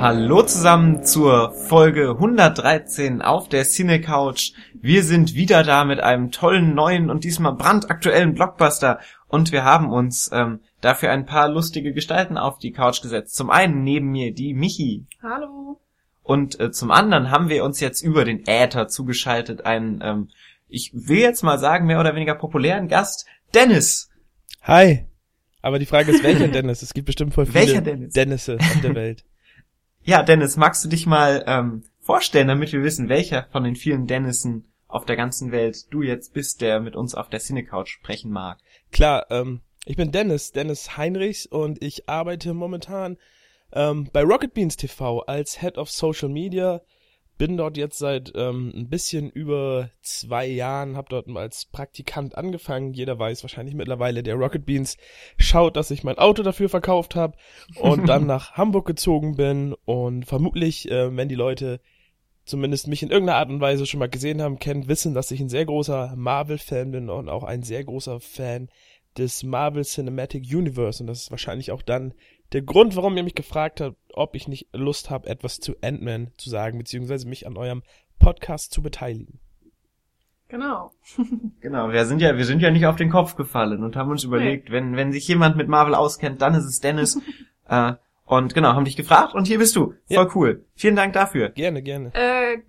Hallo zusammen zur Folge 113 auf der Cine Couch. Wir sind wieder da mit einem tollen neuen und diesmal brandaktuellen Blockbuster und wir haben uns ähm, dafür ein paar lustige Gestalten auf die Couch gesetzt. Zum einen neben mir die Michi Hallo. und äh, zum anderen haben wir uns jetzt über den Äther zugeschaltet einen, ähm, ich will jetzt mal sagen, mehr oder weniger populären Gast, Dennis. Hi. Aber die Frage ist, welcher Dennis? Es gibt bestimmt voll viele Welcher Dennis? Dennisse auf der Welt. Ja, Dennis, magst du dich mal ähm, vorstellen, damit wir wissen, welcher von den vielen Dennissen auf der ganzen Welt du jetzt bist, der mit uns auf der Cinecouch sprechen mag? Klar, ähm, ich bin Dennis, Dennis Heinrichs und ich arbeite momentan ähm, bei Rocket Beans TV als Head of Social Media. Bin dort jetzt seit ähm, ein bisschen über zwei Jahren, habe dort als Praktikant angefangen. Jeder weiß wahrscheinlich mittlerweile, der Rocket Beans schaut, dass ich mein Auto dafür verkauft habe und dann nach Hamburg gezogen bin. Und vermutlich, äh, wenn die Leute zumindest mich in irgendeiner Art und Weise schon mal gesehen haben, kennen, wissen, dass ich ein sehr großer Marvel-Fan bin und auch ein sehr großer Fan des Marvel Cinematic Universe. Und das ist wahrscheinlich auch dann der Grund, warum ihr mich gefragt habt, ob ich nicht Lust habe, etwas zu Ant-Man zu sagen, beziehungsweise mich an eurem Podcast zu beteiligen. Genau. Genau, wir sind ja, wir sind ja nicht auf den Kopf gefallen und haben uns überlegt, wenn, wenn sich jemand mit Marvel auskennt, dann ist es Dennis. äh, und genau, haben dich gefragt und hier bist du. Voll Ja. cool. Vielen Dank dafür. Gerne, gerne. Äh,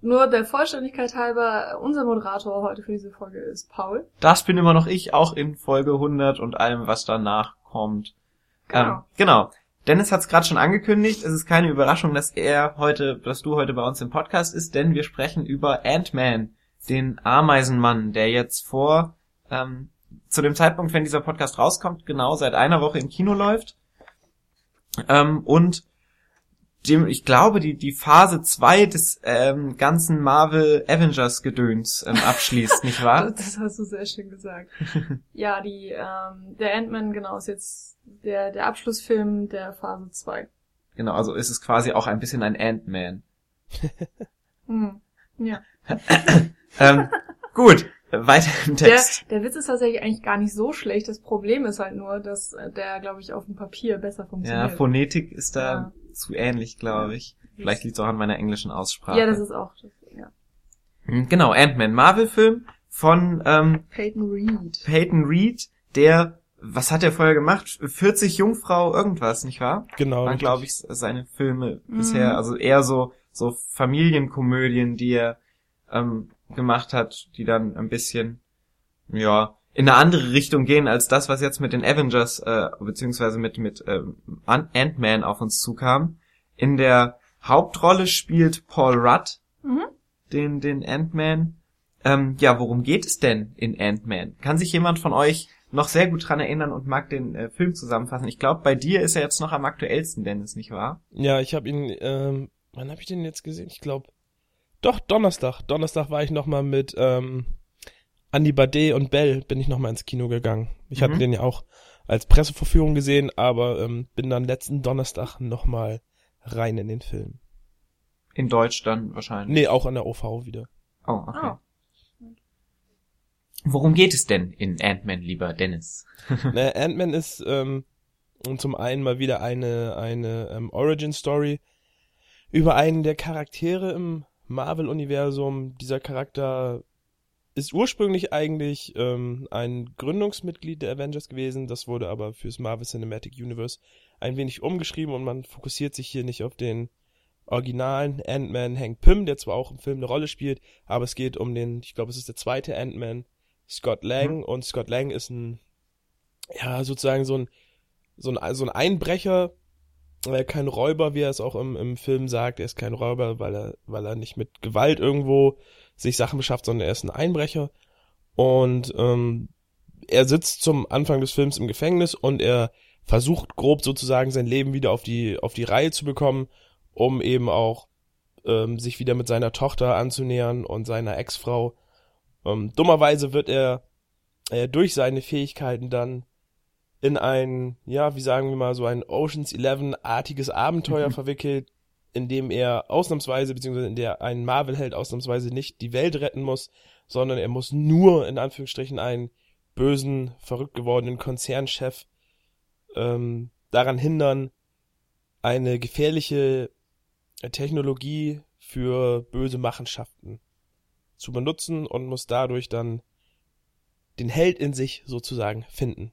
nur der Vollständigkeit halber, unser Moderator heute für diese Folge ist Paul. Das bin immer noch ich, auch in Folge 100 und allem, was danach kommt. Genau. Ähm, genau. Dennis hat es gerade schon angekündigt. Es ist keine Überraschung, dass er heute, dass du heute bei uns im Podcast ist, denn wir sprechen über Ant-Man, den Ameisenmann, der jetzt vor ähm, zu dem Zeitpunkt, wenn dieser Podcast rauskommt, genau seit einer Woche im Kino läuft. Ähm, und dem, ich glaube, die, die Phase 2 des ähm, ganzen Marvel Avengers Gedöns ähm, abschließt, nicht wahr? Das hast du sehr schön gesagt. ja, die, ähm, der Ant-Man, genau, ist jetzt der, der Abschlussfilm der Phase 2. Genau, also ist es quasi auch ein bisschen ein Ant-Man. Hm. Ja. Ähm, gut, weiter im Der, Text. der Witz ist tatsächlich eigentlich gar nicht so schlecht. Das Problem ist halt nur, dass äh, der, glaube ich, auf dem Papier besser Ja, funktioniert. Phonetik ist da Ja. zu ähnlich, glaube ich. Vielleicht liegt es auch an meiner englischen Aussprache. ja, das ist auch, das, ja. Hm, Genau, Ant-Man, Marvel-Film von ähm, Peyton Reed. Peyton Reed, der, was hat er vorher gemacht? 40 Jungfrau irgendwas, nicht wahr? Genau. Waren, richtig. glaube ich, seine Filme Mhm. bisher. Also eher so, so Familienkomödien, die er ähm, gemacht hat, die dann ein bisschen, ja, in eine andere Richtung gehen als das, was jetzt mit den Avengers, äh, beziehungsweise mit, mit ähm, An- Ant-Man auf uns zukam. In der Hauptrolle spielt Paul Rudd Mhm. den, den Ant-Man. Ähm, ja, worum geht es denn in Ant-Man? Kann sich jemand von euch noch sehr gut dran erinnern und mag den äh, Film zusammenfassen? Ich glaube, bei dir ist er jetzt noch am aktuellsten, Dennis, nicht wahr? Ja, ich habe ihn, ähm, wann habe ich den jetzt gesehen? Ich glaube, doch, Donnerstag. Donnerstag war ich nochmal mit ähm, Andy Bade und Bell, bin ich nochmal ins Kino gegangen. Ich hatte Mhm. den ja auch als Presseverführung gesehen, aber ähm, bin dann letzten Donnerstag nochmal rein in den Film. In Deutsch dann wahrscheinlich. Nee, auch an der OV wieder. Oh, okay. Oh. Worum geht es denn in Ant-Man, lieber Dennis? naja, Ant-Man ist ähm, zum einen mal wieder eine, eine ähm, Origin-Story über einen der Charaktere im Marvel-Universum. Dieser Charakter ist ursprünglich eigentlich ähm, ein Gründungsmitglied der Avengers gewesen. Das wurde aber fürs Marvel Cinematic Universe ein wenig umgeschrieben und man fokussiert sich hier nicht auf den originalen Ant-Man Hank Pym, der zwar auch im Film eine Rolle spielt, aber es geht um den, ich glaube, es ist der zweite Ant-Man, Scott Lang. Mhm. Und Scott Lang ist ein, ja, sozusagen so ein, so ein, so ein Einbrecher, äh, kein Räuber, wie er es auch im, im Film sagt. Er ist kein Räuber, weil er, weil er nicht mit Gewalt irgendwo sich Sachen beschafft, sondern er ist ein Einbrecher. Und ähm, er sitzt zum Anfang des Films im Gefängnis und er versucht grob sozusagen sein Leben wieder auf die, auf die Reihe zu bekommen, um eben auch ähm, sich wieder mit seiner Tochter anzunähern und seiner Ex-Frau. Ähm, dummerweise wird er äh, durch seine Fähigkeiten dann in ein, ja, wie sagen wir mal, so ein Oceans 11-artiges Abenteuer verwickelt, in dem er ausnahmsweise, beziehungsweise in der ein Marvel-Held ausnahmsweise nicht die Welt retten muss, sondern er muss nur, in Anführungsstrichen, einen bösen, verrückt gewordenen Konzernchef ähm, daran hindern, eine gefährliche Technologie für böse Machenschaften zu benutzen und muss dadurch dann den Held in sich sozusagen finden.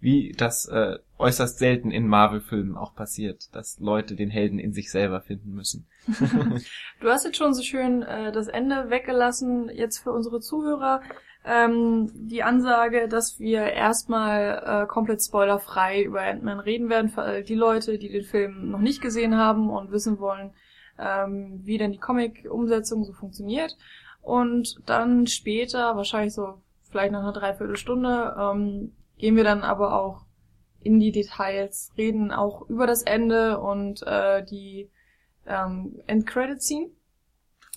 Wie das äh, äußerst selten in Marvel-Filmen auch passiert, dass Leute den Helden in sich selber finden müssen. Du hast jetzt schon so schön äh, das Ende weggelassen, jetzt für unsere Zuhörer. Ähm, die Ansage, dass wir erstmal äh, komplett spoilerfrei über Ant-Man reden werden, für all die Leute, die den Film noch nicht gesehen haben und wissen wollen, ähm, wie denn die Comic-Umsetzung so funktioniert. Und dann später, wahrscheinlich so vielleicht nach einer Dreiviertelstunde, ähm, gehen wir dann aber auch in die Details, reden auch über das Ende und äh, die ähm, End-Credit-Scene.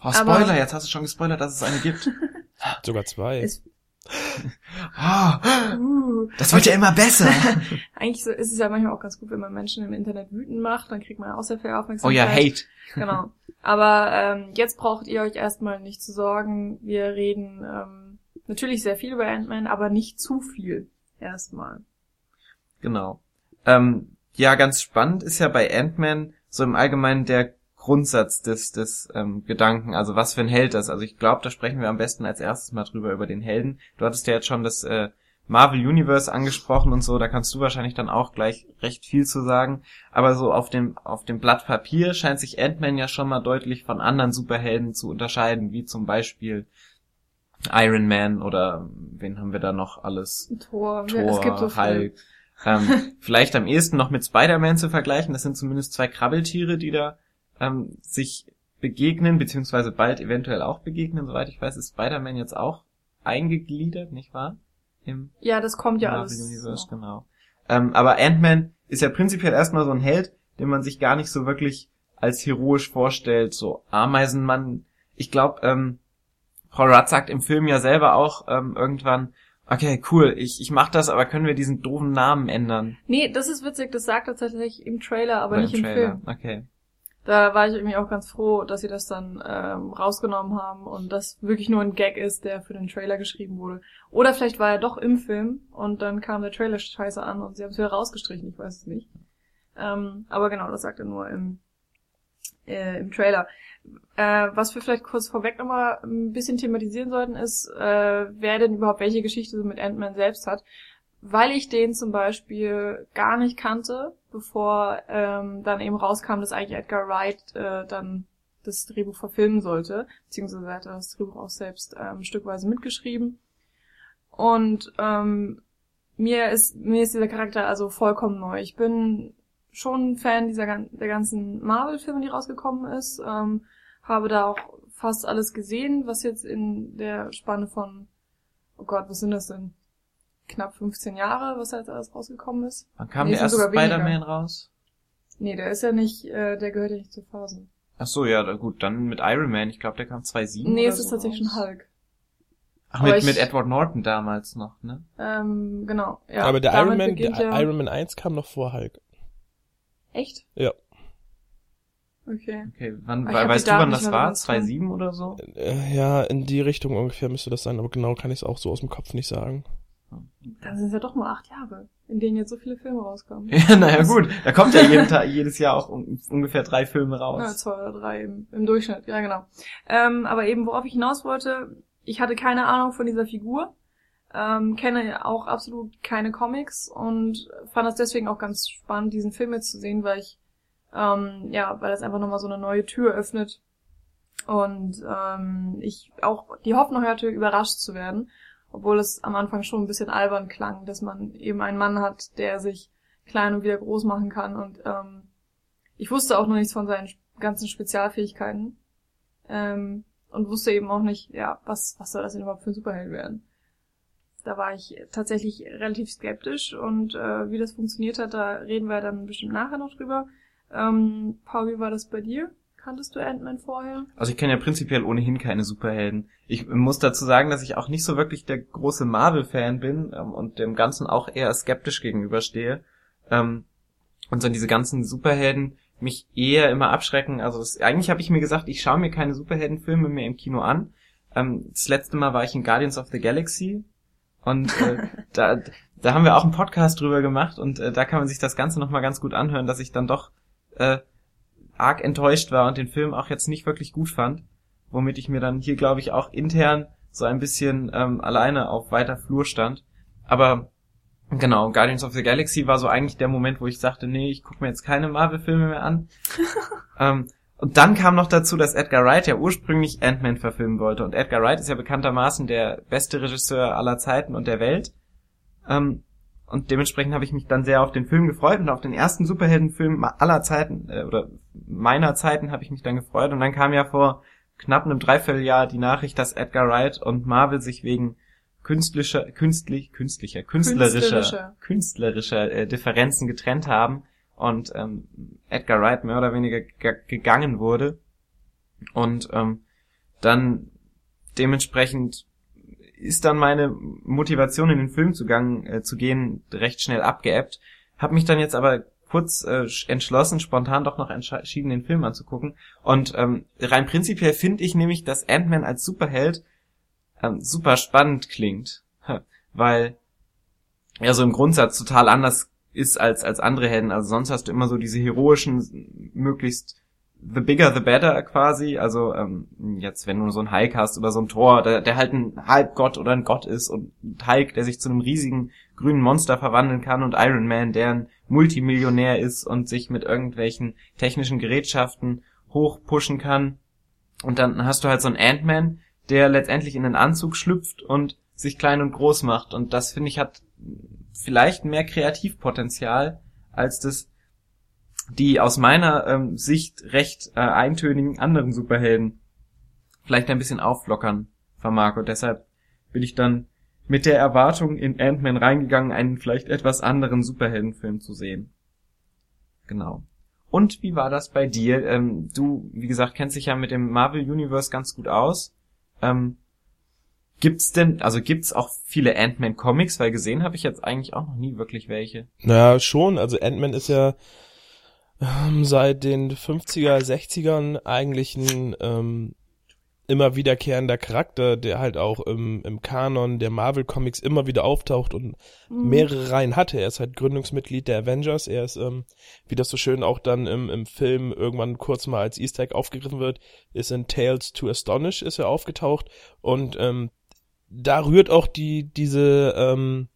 Oh, Spoiler, Aber- jetzt hast du schon gespoilert, dass es eine gibt. Sogar zwei. Ist, Oh, uh, das wird ja immer besser. eigentlich so ist es ja manchmal auch ganz gut, wenn man Menschen im Internet wütend macht, dann kriegt man auch sehr viel Oh Aufmerksamkeit. ja, Hate. Genau. Aber ähm, jetzt braucht ihr euch erstmal nicht zu sorgen. Wir reden ähm, natürlich sehr viel über Ant-Man, aber nicht zu viel. Erstmal. Genau. Ähm, ja, ganz spannend ist ja bei Ant-Man so im Allgemeinen der Grundsatz des, des ähm, Gedanken, also was für ein Held das. Also ich glaube, da sprechen wir am besten als erstes mal drüber, über den Helden. Du hattest ja jetzt schon das äh, Marvel Universe angesprochen und so, da kannst du wahrscheinlich dann auch gleich recht viel zu sagen. Aber so auf dem, auf dem Blatt Papier scheint sich Ant-Man ja schon mal deutlich von anderen Superhelden zu unterscheiden, wie zum Beispiel Iron Man oder wen haben wir da noch alles? Tor. Thor, ja, es gibt so. Hulk. Ähm, vielleicht am ehesten noch mit Spider-Man zu vergleichen. Das sind zumindest zwei Krabbeltiere, die da ähm, sich begegnen, beziehungsweise bald eventuell auch begegnen. Soweit ich weiß, ist Spider-Man jetzt auch eingegliedert, nicht wahr? Im Ja, das kommt ja Marvel alles. Universe, noch. genau. Ähm, aber Ant-Man ist ja prinzipiell erstmal so ein Held, den man sich gar nicht so wirklich als heroisch vorstellt. So Ameisenmann. Ich glaube, ähm, Paul Rudd sagt im Film ja selber auch ähm, irgendwann, okay, cool, ich, ich mach das, aber können wir diesen doofen Namen ändern? Nee, das ist witzig, das sagt er tatsächlich im Trailer, aber Oder nicht im, Trailer? Film. Okay. Da war ich irgendwie auch ganz froh, dass sie das dann ähm, rausgenommen haben und das wirklich nur ein Gag ist, der für den Trailer geschrieben wurde. Oder vielleicht war er doch im Film und dann kam der Trailer scheiße an und sie haben es wieder rausgestrichen, ich weiß es nicht. Ähm, aber genau, das sagt er nur im, äh, im Trailer. Äh, was wir vielleicht kurz vorweg nochmal ein bisschen thematisieren sollten, ist, äh, wer denn überhaupt welche Geschichte so mit Ant-Man selbst hat. Weil ich den zum Beispiel gar nicht kannte, bevor ähm, dann eben rauskam, dass eigentlich Edgar Wright äh, dann das Drehbuch verfilmen sollte, beziehungsweise hat er das Drehbuch auch selbst ähm, stückweise mitgeschrieben. Und ähm, mir ist mir ist dieser Charakter also vollkommen neu. Ich bin schon ein Fan dieser der ganzen Marvel-Filme, die rausgekommen ist. Ähm, habe da auch fast alles gesehen, was jetzt in der Spanne von, oh Gott, was sind das denn? Knapp 15 Jahre, was da jetzt alles rausgekommen ist. Wann kam Nee, der erste. Spider-Man raus? Nee, der ist ja nicht, äh, der gehört ja nicht zur Phase. Ach so, ja, gut, dann mit Iron Man. Ich glaube, der kam 2007 Nee, oder es ist so tatsächlich raus. schon Hulk. Ach, Aber mit, ich- mit Edward Norton damals noch, ne? Ähm, genau. Ja, Aber der damit Iron Man, der ja, Iron Man 1 kam noch vor Hulk. Echt? Ja. Okay. Okay, wann, hab weißt du, wann das war? ganz dran. 2007 oder so? Äh, Ja, in die Richtung ungefähr müsste das sein, aber genau kann ich es auch so aus dem Kopf nicht sagen. Dann sind es ja doch nur acht Jahre, in denen jetzt so viele Filme rauskommen. Ja, naja, gut. Da kommt ja jeden Tag, jedes Jahr auch un ungefähr drei Filme Ja, raus. zwei oder drei im, im Durchschnitt, ja genau. Ähm, aber eben, worauf ich hinaus wollte, ich hatte keine Ahnung von dieser Figur, ähm, kenne auch absolut keine Comics und fand das deswegen auch ganz spannend, diesen Film jetzt zu sehen, weil ich, ähm, ja, weil das einfach nochmal so eine neue Tür öffnet und ähm, ich auch die Hoffnung hatte, überrascht zu werden, obwohl es am Anfang schon ein bisschen albern klang, dass man eben einen Mann hat, der sich klein und wieder groß machen kann und ähm, ich wusste auch noch nichts von seinen ganzen Spezialfähigkeiten ähm, und wusste eben auch nicht, ja, was, was soll das denn überhaupt für ein Superheld werden. Da war ich tatsächlich relativ skeptisch und äh, wie das funktioniert hat, da reden wir dann bestimmt nachher noch drüber. Ähm, Paul, wie war das bei dir? Kanntest du Ant-Man vorher? Also ich kenne ja prinzipiell ohnehin keine Superhelden. Ich muss dazu sagen, dass ich auch nicht so wirklich der große Marvel-Fan bin ähm, und dem Ganzen auch eher skeptisch gegenüberstehe. Ähm, und so diese ganzen Superhelden mich eher immer abschrecken. Also das, eigentlich habe ich mir gesagt, ich schaue mir keine Superheldenfilme mehr im Kino an. Ähm, das letzte Mal war ich in Guardians of the Galaxy Und äh, da, da haben wir auch einen Podcast drüber gemacht und äh, da kann man sich das Ganze nochmal ganz gut anhören, dass ich dann doch äh, arg enttäuscht war und den Film auch jetzt nicht wirklich gut fand, womit ich mir dann hier, glaube ich, auch intern so ein bisschen ähm, alleine auf weiter Flur stand. Aber genau, Guardians of the Galaxy war so eigentlich der Moment, wo ich sagte, nee, ich gucke mir jetzt keine Marvel-Filme mehr an. ähm, und dann kam noch dazu, dass Edgar Wright ja ursprünglich Ant-Man verfilmen wollte. Und Edgar Wright ist ja bekanntermaßen der beste Regisseur aller Zeiten und der Welt. Ähm, und dementsprechend habe ich mich dann sehr auf den Film gefreut und auf den ersten Superheldenfilm aller Zeiten äh, oder meiner Zeiten habe ich mich dann gefreut. Und dann kam ja vor knapp einem Dreivierteljahr die Nachricht, dass Edgar Wright und Marvel sich wegen künstlicher, künstlich, künstlicher, künstlerischer, Künstlerischer. künstlerischer äh, Differenzen getrennt haben und ähm, Edgar Wright mehr oder weniger ge gegangen wurde und ähm, dann dementsprechend ist dann meine Motivation in den Film zu, gang, äh, zu gehen recht schnell abgeebbt. Hab mich dann jetzt aber kurz äh, entschlossen, spontan doch noch entschieden, den Film anzugucken. Und ähm, rein prinzipiell finde ich nämlich, dass Ant-Man als Superheld ähm, super spannend klingt. Weil er so im Grundsatz total anders ist als, als andere Helden. Also sonst hast du immer so diese heroischen, möglichst the bigger the better quasi. Also ähm, jetzt, wenn du so einen Hulk hast oder so ein Tor, der, der halt ein Halbgott oder ein Gott ist und ein Hulk, der sich zu einem riesigen grünen Monster verwandeln kann und Iron Man, der ein Multimillionär ist und sich mit irgendwelchen technischen Gerätschaften hochpushen kann. Und dann hast du halt so einen Ant-Man, der letztendlich in den Anzug schlüpft und sich klein und groß macht. Und das finde ich hat vielleicht mehr Kreativpotenzial als das die aus meiner ähm, Sicht recht äh, eintönigen anderen Superhelden vielleicht ein bisschen auflockern vermag. Und deshalb bin ich dann mit der Erwartung in Ant-Man reingegangen, einen vielleicht etwas anderen Superheldenfilm zu sehen. Genau. Und wie war das bei dir? Ähm, du, wie gesagt, kennst dich ja mit dem Marvel Universe ganz gut aus. Ähm, gibt's denn, also gibt's auch viele Ant-Man Comics? Weil gesehen habe ich jetzt eigentlich auch noch nie wirklich welche. Naja, schon. Also Ant-Man ist ja ähm, seit den 50er, 60ern eigentlich ein ähm, immer wiederkehrender Charakter, der halt auch im, im Kanon der Marvel Comics immer wieder auftaucht und Mhm. mehrere Reihen hatte. Er ist halt Gründungsmitglied der Avengers. Er ist, ähm, wie das so schön auch dann im, im Film irgendwann kurz mal als Easter Egg aufgegriffen wird, ist in Tales to Astonish ist er aufgetaucht und ähm, da rührt auch die diese ähm,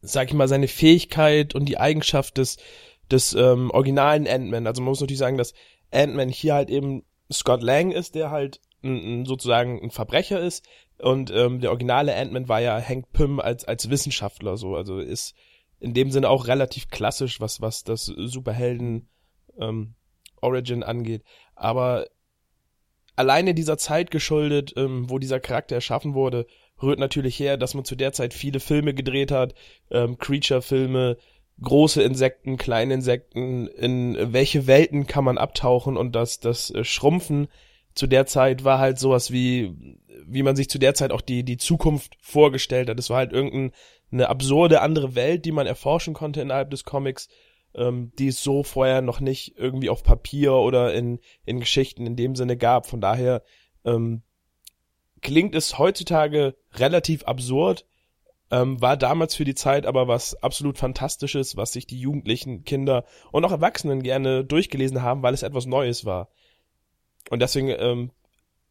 sag ich mal seine Fähigkeit und die Eigenschaft des des ähm, originalen Ant-Man. Also man muss natürlich sagen, dass Ant-Man hier halt eben Scott Lang ist, der halt ein, ein, sozusagen ein Verbrecher ist und ähm, der originale Ant-Man war ja Hank Pym als als Wissenschaftler so, also ist in dem Sinne auch relativ klassisch, was was das Superhelden ähm, Origin angeht. Aber alleine dieser Zeit geschuldet, ähm, wo dieser Charakter erschaffen wurde, rührt natürlich her, dass man zu der Zeit viele Filme gedreht hat, ähm, Creature-Filme, große Insekten, kleine Insekten, in welche Welten kann man abtauchen und das, das äh, Schrumpfen zu der Zeit war halt sowas wie, wie man sich zu der Zeit auch die, die Zukunft vorgestellt hat. Es war halt irgendeine absurde andere Welt, die man erforschen konnte innerhalb des Comics, ähm, die es so vorher noch nicht irgendwie auf Papier oder in, in Geschichten in dem Sinne gab. Von daher ähm, klingt es heutzutage relativ absurd, ähm, war damals für die Zeit aber was absolut Fantastisches, was sich die Jugendlichen, Kinder und auch Erwachsenen gerne durchgelesen haben, weil es etwas Neues war. Und deswegen ähm,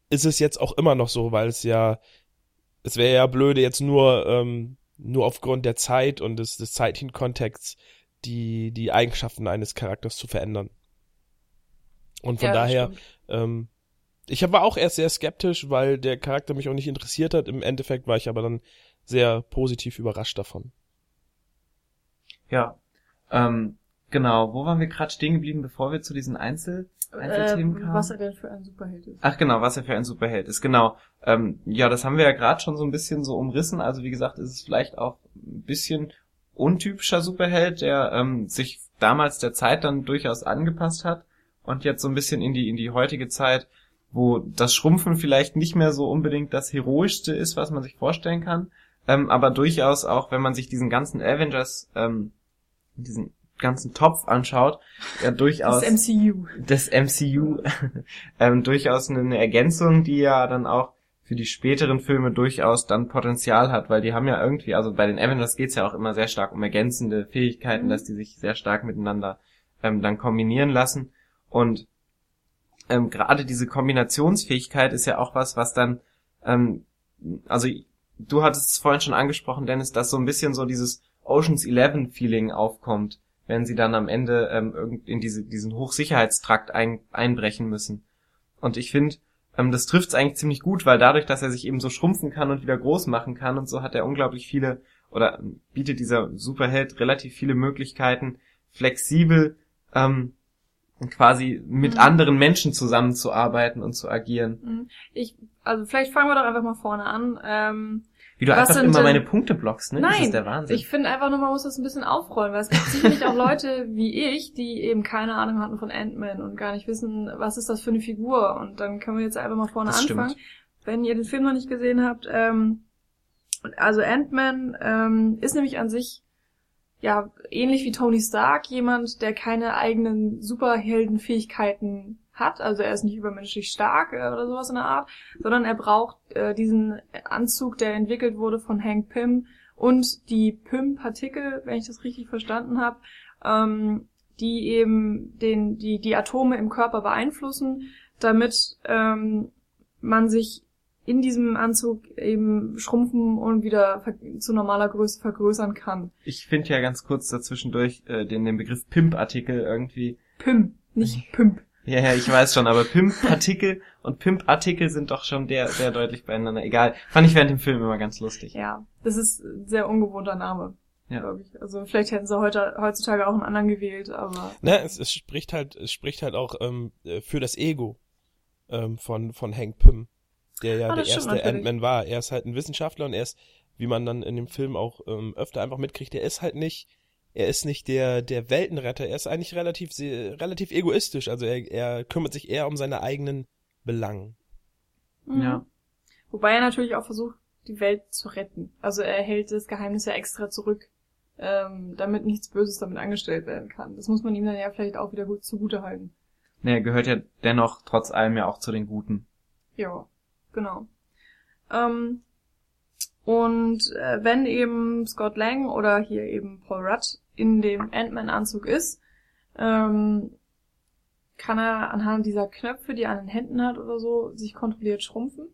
ist es jetzt auch immer noch so, weil es ja, es wäre ja blöde jetzt nur, ähm, nur aufgrund der Zeit und des, des zeitlichen Kontexts die, die Eigenschaften eines Charakters zu verändern. Und von Ja, daher, ähm, ich war auch erst sehr skeptisch, weil der Charakter mich auch nicht interessiert hat. Im Endeffekt war ich aber dann sehr positiv überrascht davon. Ja. Ähm, genau, wo waren wir gerade stehen geblieben, bevor wir zu diesen Einzel Einzelthemen Äh, kamen? was er denn für ein Superheld ist. Ach genau, was er für ein Superheld ist, genau. Ähm, ja, das haben wir ja gerade schon so ein bisschen so umrissen. Also wie gesagt, ist es vielleicht auch ein bisschen untypischer Superheld, der ähm, sich damals der Zeit dann durchaus angepasst hat und jetzt so ein bisschen in die in die heutige Zeit, wo das Schrumpfen vielleicht nicht mehr so unbedingt das heroischste ist, was man sich vorstellen kann, ähm, aber durchaus auch, wenn man sich diesen ganzen Avengers, ähm, diesen ganzen Topf anschaut, ja durchaus Das MCU. des MCU ähm, durchaus eine, eine Ergänzung, die ja dann auch für die späteren Filme durchaus dann Potenzial hat, weil die haben ja irgendwie, also bei den Avengers geht's ja auch immer sehr stark um ergänzende Fähigkeiten, Mhm. dass die sich sehr stark miteinander ähm, dann kombinieren lassen. Und ähm, gerade diese Kombinationsfähigkeit ist ja auch was, was dann, ähm, also du hattest es vorhin schon angesprochen, Dennis, dass so ein bisschen so dieses Oceans 11 Feeling aufkommt, wenn sie dann am Ende ähm, in diese, diesen Hochsicherheitstrakt ein, einbrechen müssen. Und ich finde, ähm, das trifft es eigentlich ziemlich gut, weil dadurch, dass er sich eben so schrumpfen kann und wieder groß machen kann und so hat er unglaublich viele oder bietet dieser Superheld relativ viele Möglichkeiten, flexibel ähm, quasi mit Mhm. anderen Menschen zusammenzuarbeiten und zu agieren. Mhm. Ich, also vielleicht fangen wir doch einfach mal vorne an. Ähm, Wie du Was einfach sind immer denn- meine Punkte blockst, ne? das Nein, ist der Wahnsinn. ich finde einfach nur, man muss das ein bisschen aufrollen, weil es gibt sicherlich auch Leute wie ich, die eben keine Ahnung hatten von Ant-Man und gar nicht wissen, was ist das für eine Figur. Und dann können wir jetzt einfach mal vorne Das anfangen. stimmt. Wenn ihr den Film noch nicht gesehen habt, ähm, also Ant-Man ähm, ist nämlich an sich ja ähnlich wie Tony Stark jemand, der keine eigenen Superheldenfähigkeiten hat. Also er ist nicht übermenschlich stark äh, oder sowas in der Art, sondern er braucht äh, diesen Anzug, der entwickelt wurde von Hank Pym und die Pym-Partikel, wenn ich das richtig verstanden habe, ähm, die eben den, die, die Atome im Körper beeinflussen, damit ähm, man sich in diesem Anzug eben schrumpfen und wieder zu normaler Größe vergrößern kann. Ich finde ja ganz kurz dazwischendurch äh, den, den Begriff Pimp-Artikel irgendwie. Pym, nicht Pimp. Ja, ja, ich weiß schon, aber Pimp-Partikel und Pimp-Artikel sind doch schon sehr, sehr deutlich beieinander. Egal. Fand ich während dem Film immer ganz lustig. Ja, das ist ein sehr ungewohnter Name, Ja. glaube ich. Also vielleicht hätten sie heute, heutzutage auch einen anderen gewählt, aber Ne, es, es spricht halt, es spricht halt auch ähm, äh, für das Ego ähm, von von Hank Pym, der ja Ah, der erste. Ant-Man war. Er ist halt ein Wissenschaftler und er ist, wie man dann in dem Film auch ähm, öfter einfach mitkriegt, er ist halt nicht, er ist nicht der der Weltenretter. Er ist eigentlich relativ sehr, relativ egoistisch. Also er er kümmert sich eher um seine eigenen Belangen. Mhm. Ja. Wobei er natürlich auch versucht, die Welt zu retten. Also er hält das Geheimnis ja extra zurück, ähm, damit nichts Böses damit angestellt werden kann. Das muss man ihm dann ja vielleicht auch wieder gut zugute halten. Nee, er gehört ja dennoch trotz allem ja auch zu den Guten. Ja, genau. Ähm, und äh, wenn eben Scott Lang oder hier eben Paul Rudd in dem Ant-Man-Anzug ist, ähm, kann er anhand dieser Knöpfe, die er an den Händen hat oder so, sich kontrolliert schrumpfen.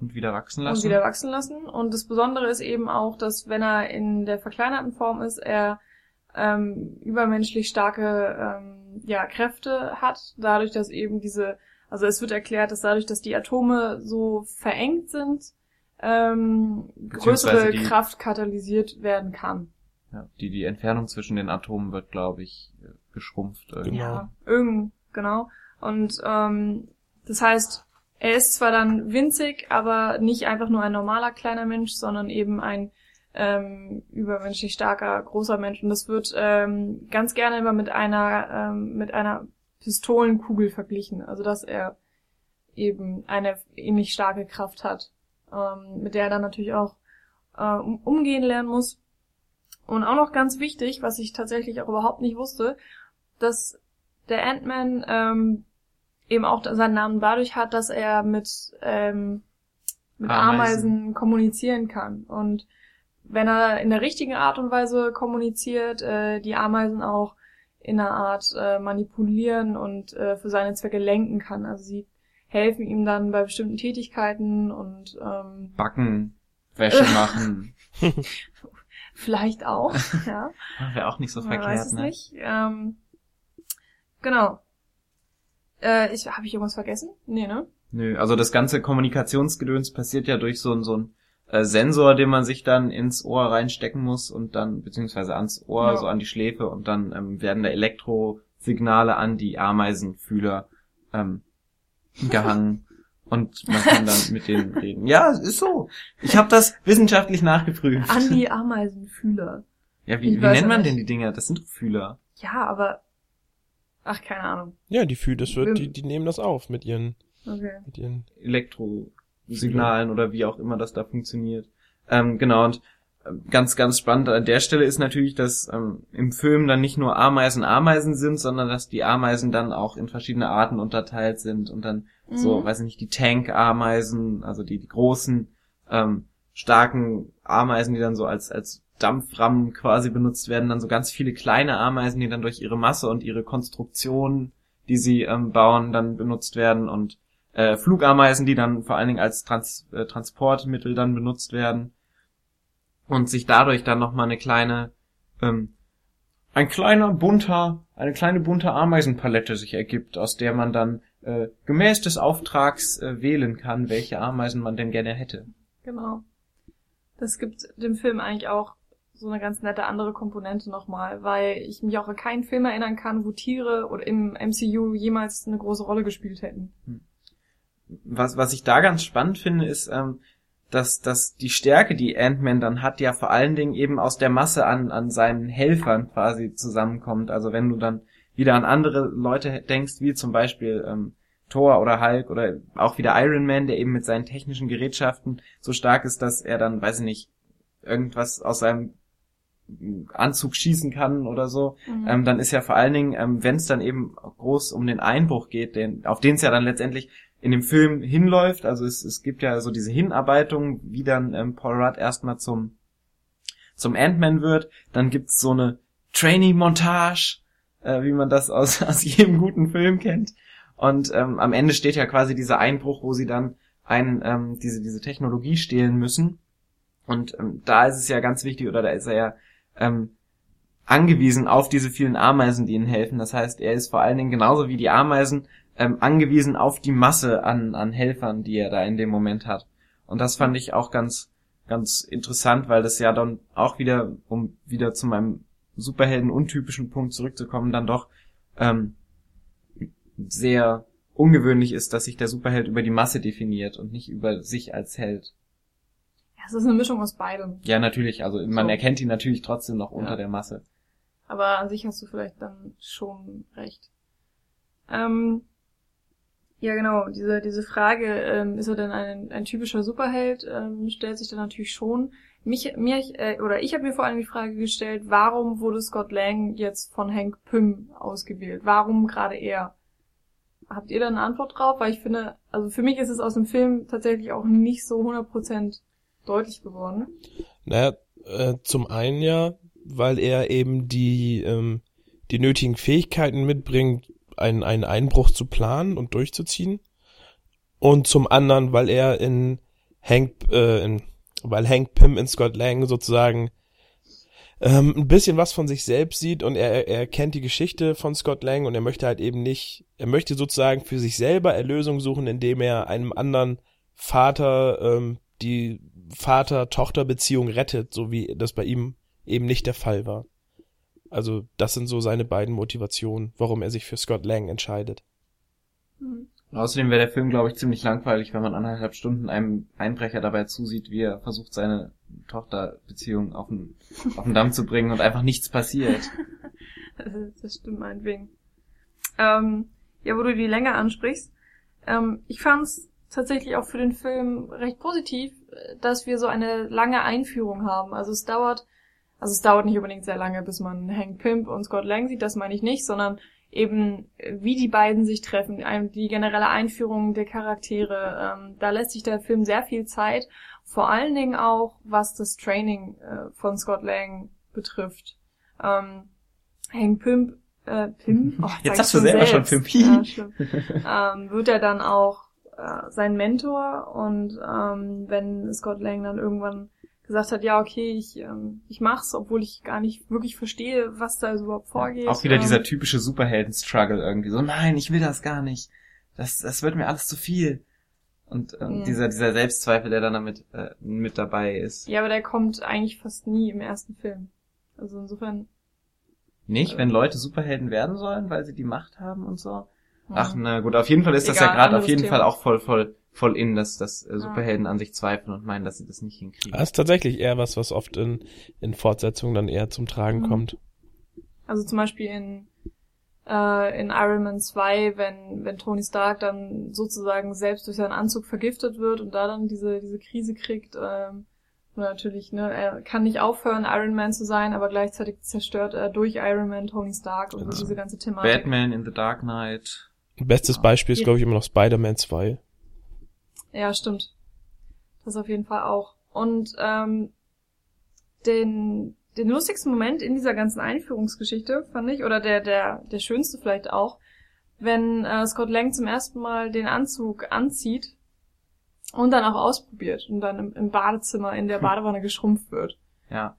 Und wieder wachsen und lassen. wieder wachsen lassen. Und das Besondere ist eben auch, dass wenn er in der verkleinerten Form ist, er ähm, übermenschlich starke ähm, ja, Kräfte hat, dadurch, dass eben diese, also es wird erklärt, dass dadurch, dass die Atome so verengt sind, ähm, größere die- Kraft katalysiert werden kann. ja, die, die Entfernung zwischen den Atomen wird, glaube ich, geschrumpft. Irgendwie. Genau. Ja, irgend, genau. Und ähm, das heißt, er ist zwar dann winzig, aber nicht einfach nur ein normaler kleiner Mensch, sondern eben ein ähm, übermenschlich starker großer Mensch. Und das wird ähm, ganz gerne immer mit einer ähm, mit einer Pistolenkugel verglichen. Also dass er eben eine ähnlich starke Kraft hat, ähm, mit der er dann natürlich auch äh, um, umgehen lernen muss. Und auch noch ganz wichtig, was ich tatsächlich auch überhaupt nicht wusste, dass der Ant-Man ähm, eben auch seinen Namen dadurch hat, dass er mit, ähm, mit Ameisen. Ameisen. kommunizieren kann. Und wenn er in der richtigen Art und Weise kommuniziert, äh, die Ameisen auch in einer Art äh, manipulieren und äh, für seine Zwecke lenken kann. Also sie helfen ihm dann bei bestimmten Tätigkeiten und ähm, Backen, Wäsche machen. vielleicht auch, ja. Wäre auch nicht so Man verkehrt, weiß es ne? nicht. Ähm, genau. Äh, ich habe ich irgendwas vergessen? Nee, ne? Nö, also das ganze Kommunikationsgedöns passiert ja durch so ein so ein äh, Sensor, den man sich dann ins Ohr reinstecken muss und dann beziehungsweise ans Ohr, Ja. so an die Schläfe und dann ähm, werden da Elektrosignale an die Ameisenfühler ähm, gehangen und man kann dann mit denen reden. Ja, es ist so. Ich habe das wissenschaftlich nachgeprüft. An die Ameisenfühler. ja, wie, Ich wie nennt man nicht. denn die Dinger? Das sind doch Fühler. Ja, aber ach keine Ahnung. Ja, die fühlt, das Wir- wird, die, die nehmen das auf mit ihren, Okay. mit ihren. Elektrosignalen oder wie auch immer das da funktioniert. Ähm, genau, und ganz, ganz spannend an der Stelle ist natürlich, dass ähm, im Film dann nicht nur Ameisen Ameisen sind, sondern dass die Ameisen dann auch in verschiedene Arten unterteilt sind und dann Mhm. so, weiß ich nicht, die Tank-Ameisen, also die, die großen, ähm, starken Ameisen, die dann so als, als Dampframmen quasi benutzt werden, dann so ganz viele kleine Ameisen, die dann durch ihre Masse und ihre Konstruktion, die sie ähm, bauen, dann benutzt werden und äh, Flugameisen, die dann vor allen Dingen als Trans äh, Transportmittel dann benutzt werden und sich dadurch dann noch mal eine kleine ähm, ein kleiner bunter eine kleine bunte Ameisenpalette sich ergibt, aus der man dann äh, gemäß des Auftrags äh, wählen kann, welche Ameisen man denn gerne hätte. Genau. Das gibt dem Film eigentlich auch so eine ganz nette andere Komponente nochmal, weil ich mich auch an keinen Film erinnern kann, wo Tiere oder im MCU jemals eine große Rolle gespielt hätten. Was was ich da ganz spannend finde, ist ähm, dass, dass die Stärke, die Ant-Man dann hat, ja vor allen Dingen eben aus der Masse an, an seinen Helfern quasi zusammenkommt. Also wenn du dann wieder an andere Leute denkst, wie zum Beispiel ähm, Thor oder Hulk oder auch wieder Iron Man, der eben mit seinen technischen Gerätschaften so stark ist, dass er dann, weiß ich nicht, irgendwas aus seinem Anzug schießen kann oder so, Mhm. ähm, dann ist ja vor allen Dingen, ähm, wenn es dann eben groß um den Einbruch geht, den, auf den es ja dann letztendlich in dem Film hinläuft, also es, es gibt ja so diese Hinarbeitung, wie dann ähm, Paul Rudd erstmal zum zum Ant-Man wird, dann gibt's so eine Trainee-Montage, äh, wie man das aus, aus jedem guten Film kennt. Und ähm, am Ende steht ja quasi dieser Einbruch, wo sie dann ein, ähm, diese, diese Technologie stehlen müssen. Und ähm, da ist es ja ganz wichtig, oder da ist er ja ähm, angewiesen auf diese vielen Ameisen, die ihnen helfen. Das heißt, er ist vor allen Dingen genauso wie die Ameisen ähm, angewiesen auf die Masse an, an Helfern, die er da in dem Moment hat. Und das fand ich auch ganz, ganz interessant, weil das ja dann auch wieder, um wieder zu meinem Superhelden untypischen Punkt zurückzukommen, dann doch ähm, sehr ungewöhnlich ist, dass sich der Superheld über die Masse definiert und nicht über sich als Held. Ja, es ist eine Mischung aus beidem. Ja, natürlich, also man So. erkennt ihn natürlich trotzdem noch unter Ja. der Masse. Aber an sich hast du vielleicht dann schon recht. Ähm, ja, genau, diese, diese Frage, ähm, ist er denn ein, ein typischer Superheld, ähm, stellt sich dann natürlich schon. Mich, mir, äh, oder ich habe mir vor allem die Frage gestellt, warum wurde Scott Lang jetzt von Hank Pym ausgewählt? Warum gerade er? Habt ihr da eine Antwort drauf? Weil ich finde, also für mich ist es aus dem Film tatsächlich auch nicht so 100% deutlich geworden. Naja, äh, zum einen ja, weil er eben die, ähm, die nötigen Fähigkeiten mitbringt, einen, einen Einbruch zu planen und durchzuziehen. Und zum anderen, weil er in Hank, äh, in, weil Hank Pym in Scott Lang sozusagen ähm, ein bisschen was von sich selbst sieht und er, er kennt die Geschichte von Scott Lang und er möchte halt eben nicht, er möchte sozusagen für sich selber Erlösung suchen, indem er einem anderen Vater ähm, die Vater-Tochter-Beziehung rettet, so wie das bei ihm eben nicht der Fall war. Also das sind so seine beiden Motivationen, warum er sich für Scott Lang entscheidet. Mhm. Außerdem wäre der Film, glaube ich, ziemlich langweilig, wenn man anderthalb Stunden einem Einbrecher dabei zusieht, wie er versucht, seine Tochterbeziehung auf den, auf den Damm zu bringen und einfach nichts passiert. Das stimmt meinetwegen. Ähm, ja, wo du die Länge ansprichst. Ähm, ich fand es tatsächlich auch für den Film recht positiv, äh, dass wir so eine lange Einführung haben. Also es dauert, also es dauert nicht unbedingt sehr lange, bis man Hank Pimp und Scott Lang sieht, das meine ich nicht, sondern eben äh, wie die beiden sich treffen, die generelle Einführung der Charaktere. Ähm, da lässt sich der Film sehr viel Zeit, vor allen Dingen auch was das Training äh, von Scott Lang betrifft. Ähm, Hank Pimp, äh, Pimp? Oh, Jetzt sag sagst du selber schon selbst. Pimp. Ja, schlimm. ähm, wird er dann auch äh, sein Mentor und ähm, wenn Scott Lang dann irgendwann gesagt hat, ja, okay, ich, ähm, ich mach's, obwohl ich gar nicht wirklich verstehe, was da überhaupt vorgeht. Auch wieder ähm, dieser typische Superhelden-Struggle irgendwie. So, nein, ich will das gar nicht. Das, das wird mir alles zu viel. Und ähm, Ja. dieser, dieser Selbstzweifel, der dann damit äh, mit dabei ist. Ja, aber der kommt eigentlich fast nie im ersten Film. Also insofern. Nicht, wenn Leute Superhelden werden sollen, weil sie die Macht haben und so. Ach, na gut, auf jeden Fall ist das ja Egal, gerade auf jeden Thema. Fall auch voll, voll, voll in, dass, dass äh, Superhelden an sich zweifeln und meinen, dass sie das nicht hinkriegen. Das ist tatsächlich eher was, was oft in, in Fortsetzungen dann eher zum Tragen Mhm. kommt. Also zum Beispiel in, äh, in Iron Man 2, wenn, wenn Tony Stark dann sozusagen selbst durch seinen Anzug vergiftet wird und da dann diese, diese Krise kriegt, ähm, natürlich, ne, er kann nicht aufhören, Iron Man zu sein, aber gleichzeitig zerstört er durch Iron Man Tony Stark und so Genau. diese ganze Thematik. Batman in the Dark Knight. Bestes Beispiel ist, glaube ich, immer noch Spider-Man 2. Ja, stimmt. Das auf jeden Fall auch. Und ähm, den, den lustigsten Moment in dieser ganzen Einführungsgeschichte fand ich, oder der, der, der schönste vielleicht auch, wenn äh, Scott Lang zum ersten Mal den Anzug anzieht und dann auch ausprobiert und dann im, im Badezimmer in der Badewanne geschrumpft wird. Ja.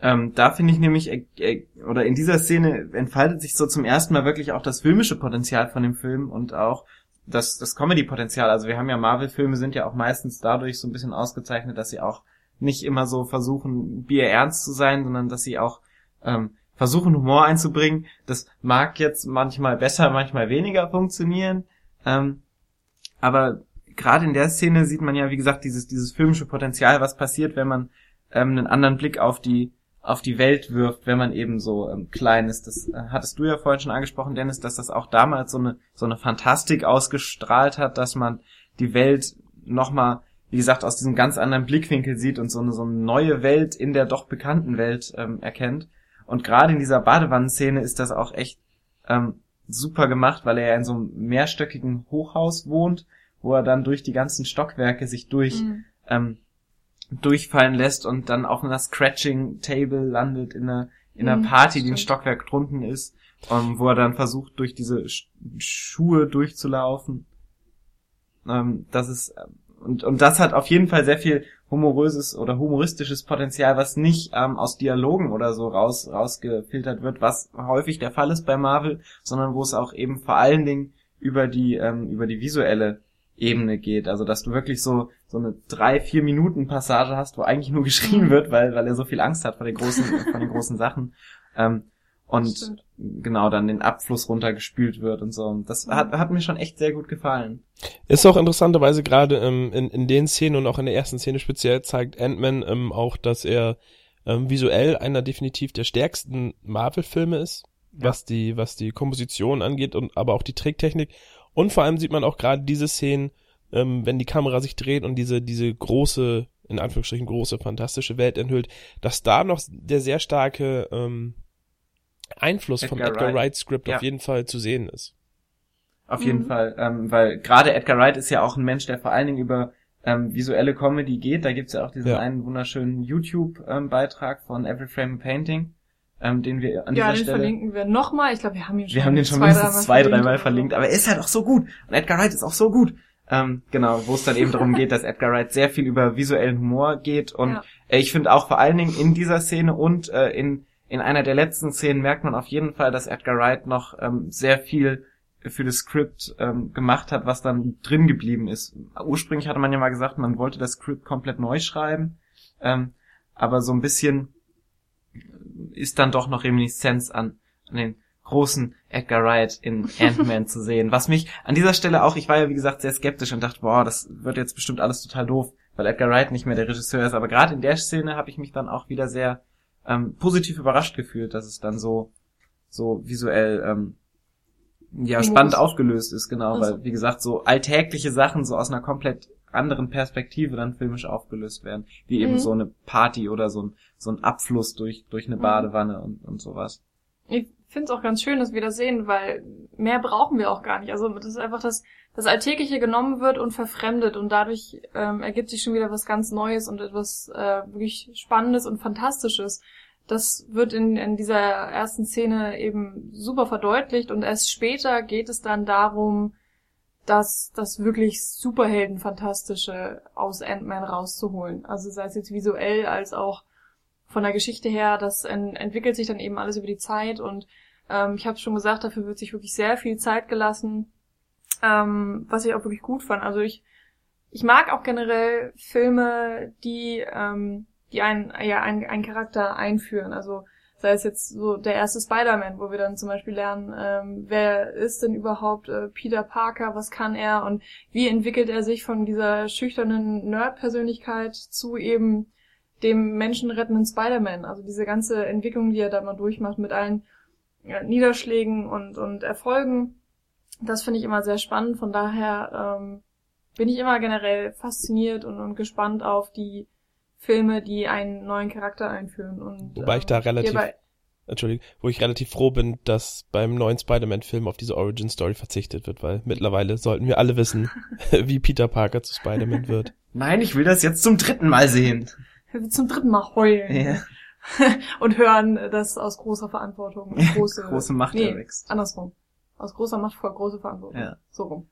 Ähm, da finde ich nämlich, äh, äh, oder in dieser Szene entfaltet sich so zum ersten Mal wirklich auch das filmische Potenzial von dem Film und auch das, das Comedy-Potenzial. Also wir haben ja Marvel-Filme sind ja auch meistens dadurch so ein bisschen ausgezeichnet, dass sie auch nicht immer so versuchen, bierernst zu sein, sondern dass sie auch ähm, versuchen, Humor einzubringen. Das mag jetzt manchmal besser, manchmal weniger funktionieren. Ähm, aber gerade in der Szene sieht man ja, wie gesagt, dieses, dieses filmische Potenzial, was passiert, wenn man ähm, einen anderen Blick auf die auf die Welt wirft, wenn man eben so ähm, klein ist. Das äh, hattest du ja vorhin schon angesprochen, Dennis, dass das auch damals so eine so eine Fantastik ausgestrahlt hat, dass man die Welt nochmal, wie gesagt, aus diesem ganz anderen Blickwinkel sieht und so eine so eine neue Welt in der doch bekannten Welt ähm, erkennt. Und gerade in dieser Badewannenszene ist das auch echt ähm, super gemacht, weil er ja in so einem mehrstöckigen Hochhaus wohnt, wo er dann durch die ganzen Stockwerke sich durch Mhm. ähm, durchfallen lässt und dann auf einer Scratching Table landet in einer in einer Mhm, Party, die ein. Stockwerk drunten ist, ähm, wo er dann versucht durch diese Sch Schuhe durchzulaufen. Ähm, das ist und und das hat auf jeden Fall sehr viel humoröses oder humoristisches Potenzial, was nicht ähm, aus Dialogen oder so raus rausgefiltert wird, was häufig der Fall ist bei Marvel, sondern wo es auch eben vor allen Dingen über die ähm, über die visuelle Ebene geht. Also dass du wirklich so so eine drei vier Minuten Passage hast, wo eigentlich nur geschrien Mhm. wird, weil weil er so viel Angst hat vor den großen von den großen Sachen. Ähm, und Stimmt. genau dann den Abfluss runtergespült wird und so. Das hat, hat mir schon echt sehr gut gefallen. Ist auch interessanterweise gerade ähm, in, in den Szenen und auch in der ersten Szene speziell zeigt Ant-Man ähm, auch, dass er ähm, visuell einer definitiv der stärksten Marvel-Filme ist, was die was die Komposition angeht und aber auch die Tricktechnik. Und vor allem sieht man auch gerade diese Szenen, ähm, wenn die Kamera sich dreht und diese diese große in Anführungsstrichen große fantastische Welt enthüllt, dass da noch der sehr starke ähm, Einfluss vom Edgar Edgar Wright. Script Ja. auf jeden Fall zu sehen ist. Auf jeden Mhm. Fall, ähm, weil gerade Edgar Wright ist ja auch ein Mensch, der vor allen Dingen über ähm, visuelle Comedy geht. Da gibt's ja auch diesen Ja. einen wunderschönen YouTube-Beitrag von Every Frame a Painting, ähm, den wir an Ja, dieser den Stelle verlinken wir nochmal. Ich glaube, wir haben ihn schon Wir haben den schon zwei, mindestens zwei, dreimal verlinkt, aber er ist halt auch so gut. Und Edgar Wright ist auch so gut. Ähm, genau, wo es dann eben darum geht, dass Edgar Wright sehr viel über visuellen Humor geht. Und Ja. äh, ich finde auch vor allen Dingen in dieser Szene und äh, in, in einer der letzten Szenen merkt man auf jeden Fall, dass Edgar Wright noch ähm, sehr viel für das Skript ähm, gemacht hat, was dann drin geblieben ist. Ursprünglich hatte man ja mal gesagt, man wollte das Skript komplett neu schreiben. Ähm, aber so ein bisschen ist dann doch noch Reminiszenz an, an den großen Edgar Wright in Ant-Man zu sehen. Was mich an dieser Stelle auch, ich war ja wie gesagt sehr skeptisch und dachte, boah, das wird jetzt bestimmt alles total doof, weil Edgar Wright nicht mehr der Regisseur ist. Aber gerade in der Szene habe ich mich dann auch wieder sehr ähm, positiv überrascht gefühlt, dass es dann so so visuell ähm, ja spannend aufgelöst ist, genau, weil wie gesagt so alltägliche Sachen so aus einer komplett anderen Perspektive dann filmisch aufgelöst werden, wie eben Mhm. so eine Party oder so ein so ein Abfluss durch durch eine Mhm. Badewanne und und sowas. Ich finde es auch ganz schön, dass wir das sehen, weil mehr brauchen wir auch gar nicht. Also das ist einfach, dass das Alltägliche genommen wird und verfremdet und dadurch ähm, ergibt sich schon wieder was ganz Neues und etwas äh, wirklich Spannendes und Fantastisches. Das wird in, in dieser ersten Szene eben super verdeutlicht und erst später geht es dann darum, das, das wirklich Superhelden-Fantastische aus Ant-Man rauszuholen. Also sei es jetzt visuell als auch von der Geschichte her, das en entwickelt sich dann eben alles über die Zeit und ähm, ich habe schon gesagt, dafür wird sich wirklich sehr viel Zeit gelassen, ähm, was ich auch wirklich gut fand. Also ich ich mag auch generell Filme, die ähm, die einen ja einen, einen Charakter einführen. Also sei es jetzt so der erste Spider-Man, wo wir dann zum Beispiel lernen, ähm, wer ist denn überhaupt äh, Peter Parker, was kann er und wie entwickelt er sich von dieser schüchternen Nerd-Persönlichkeit zu eben dem menschenrettenden Spider-Man. Also diese ganze Entwicklung, die er da mal durchmacht mit allen ja, Niederschlägen und, und Erfolgen, das finde ich immer sehr spannend. Von daher ähm, bin ich immer generell fasziniert und, und gespannt auf die Filme, die einen neuen Charakter einführen. Und, Wobei ich ähm, da relativ, Entschuldigung, wo ich relativ froh bin, dass beim neuen Spider-Man-Film auf diese Origin-Story verzichtet wird, weil mittlerweile sollten wir alle wissen, wie Peter Parker zu Spider-Man wird. Nein, ich will das jetzt zum dritten Mal sehen. zum dritten Mal heulen Ja. und hören, dass aus großer Verantwortung große, Große Macht nee, erwächst. andersrum. Aus großer Macht vor große Verantwortung. Ja. So rum.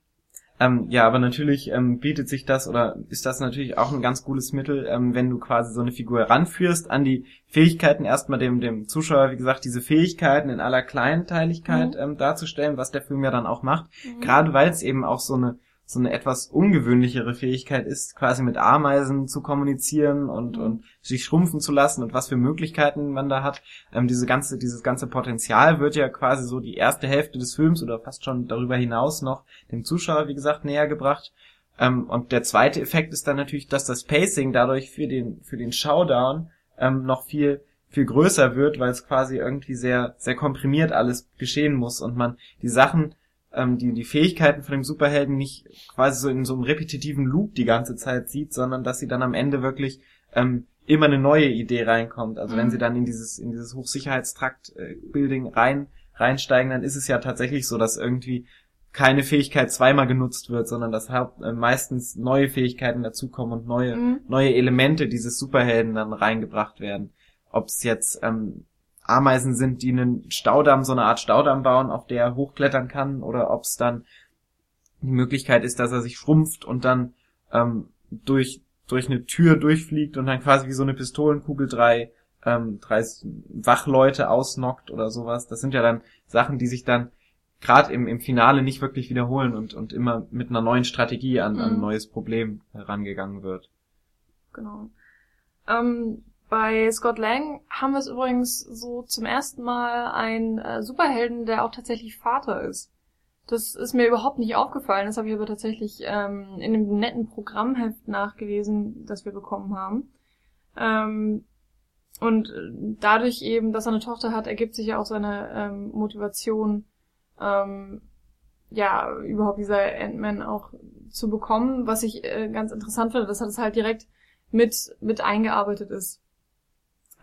Ähm, ja, aber natürlich ähm, bietet sich das oder ist das natürlich auch ein ganz gutes Mittel, ähm, wenn du quasi so eine Figur heranführst an die Fähigkeiten, erstmal dem, dem Zuschauer, wie gesagt, diese Fähigkeiten in aller Kleinteiligkeit Mhm. ähm, darzustellen, was der Film ja dann auch macht. Mhm. Gerade weil es eben auch so eine so eine etwas ungewöhnlichere Fähigkeit ist, quasi mit Ameisen zu kommunizieren und, Mhm. und sich schrumpfen zu lassen und was für Möglichkeiten man da hat. Ähm, diese ganze, dieses ganze Potenzial wird ja quasi so die erste Hälfte des Films oder fast schon darüber hinaus noch dem Zuschauer, wie gesagt, näher gebracht. Ähm, und der zweite Effekt ist dann natürlich, dass das Pacing dadurch für den, für den Showdown ähm, noch viel, viel größer wird, weil es quasi irgendwie sehr, sehr komprimiert alles geschehen muss und man die Sachen, ähm, die, die Fähigkeiten von dem Superhelden nicht quasi so in so einem repetitiven Loop die ganze Zeit sieht, sondern dass sie dann am Ende wirklich ähm, immer eine neue Idee reinkommt. Also wenn Mhm. sie dann in dieses, in dieses Hochsicherheitstrakt-Building rein, reinsteigen, dann ist es ja tatsächlich so, dass irgendwie keine Fähigkeit zweimal genutzt wird, sondern dass haupt, äh, meistens neue Fähigkeiten dazukommen und neue, Mhm. neue Elemente dieses Superhelden dann reingebracht werden. Ob es jetzt ähm, Ameisen sind, die einen Staudamm, so eine Art Staudamm bauen, auf der er hochklettern kann, oder ob es dann die Möglichkeit ist, dass er sich schrumpft und dann ähm, durch durch eine Tür durchfliegt und dann quasi wie so eine Pistolenkugel drei ähm, drei Wachleute ausnockt oder sowas. Das sind ja dann Sachen, die sich dann gerade im, im Finale nicht wirklich wiederholen und, und immer mit einer neuen Strategie an, an ein Mhm. neues Problem herangegangen wird. Genau. Ähm, bei Scott Lang haben wir es übrigens so zum ersten Mal einen äh, Superhelden, der auch tatsächlich Vater ist. Das ist mir überhaupt nicht aufgefallen. Das habe ich aber tatsächlich ähm, in dem netten Programmheft nachgelesen, das wir bekommen haben. Ähm, und äh, dadurch eben, dass er eine Tochter hat, ergibt sich ja auch seine ähm, Motivation, ähm, ja, überhaupt dieser Ant-Man auch zu bekommen, was ich äh, ganz interessant finde, dass er das halt direkt mit, mit eingearbeitet ist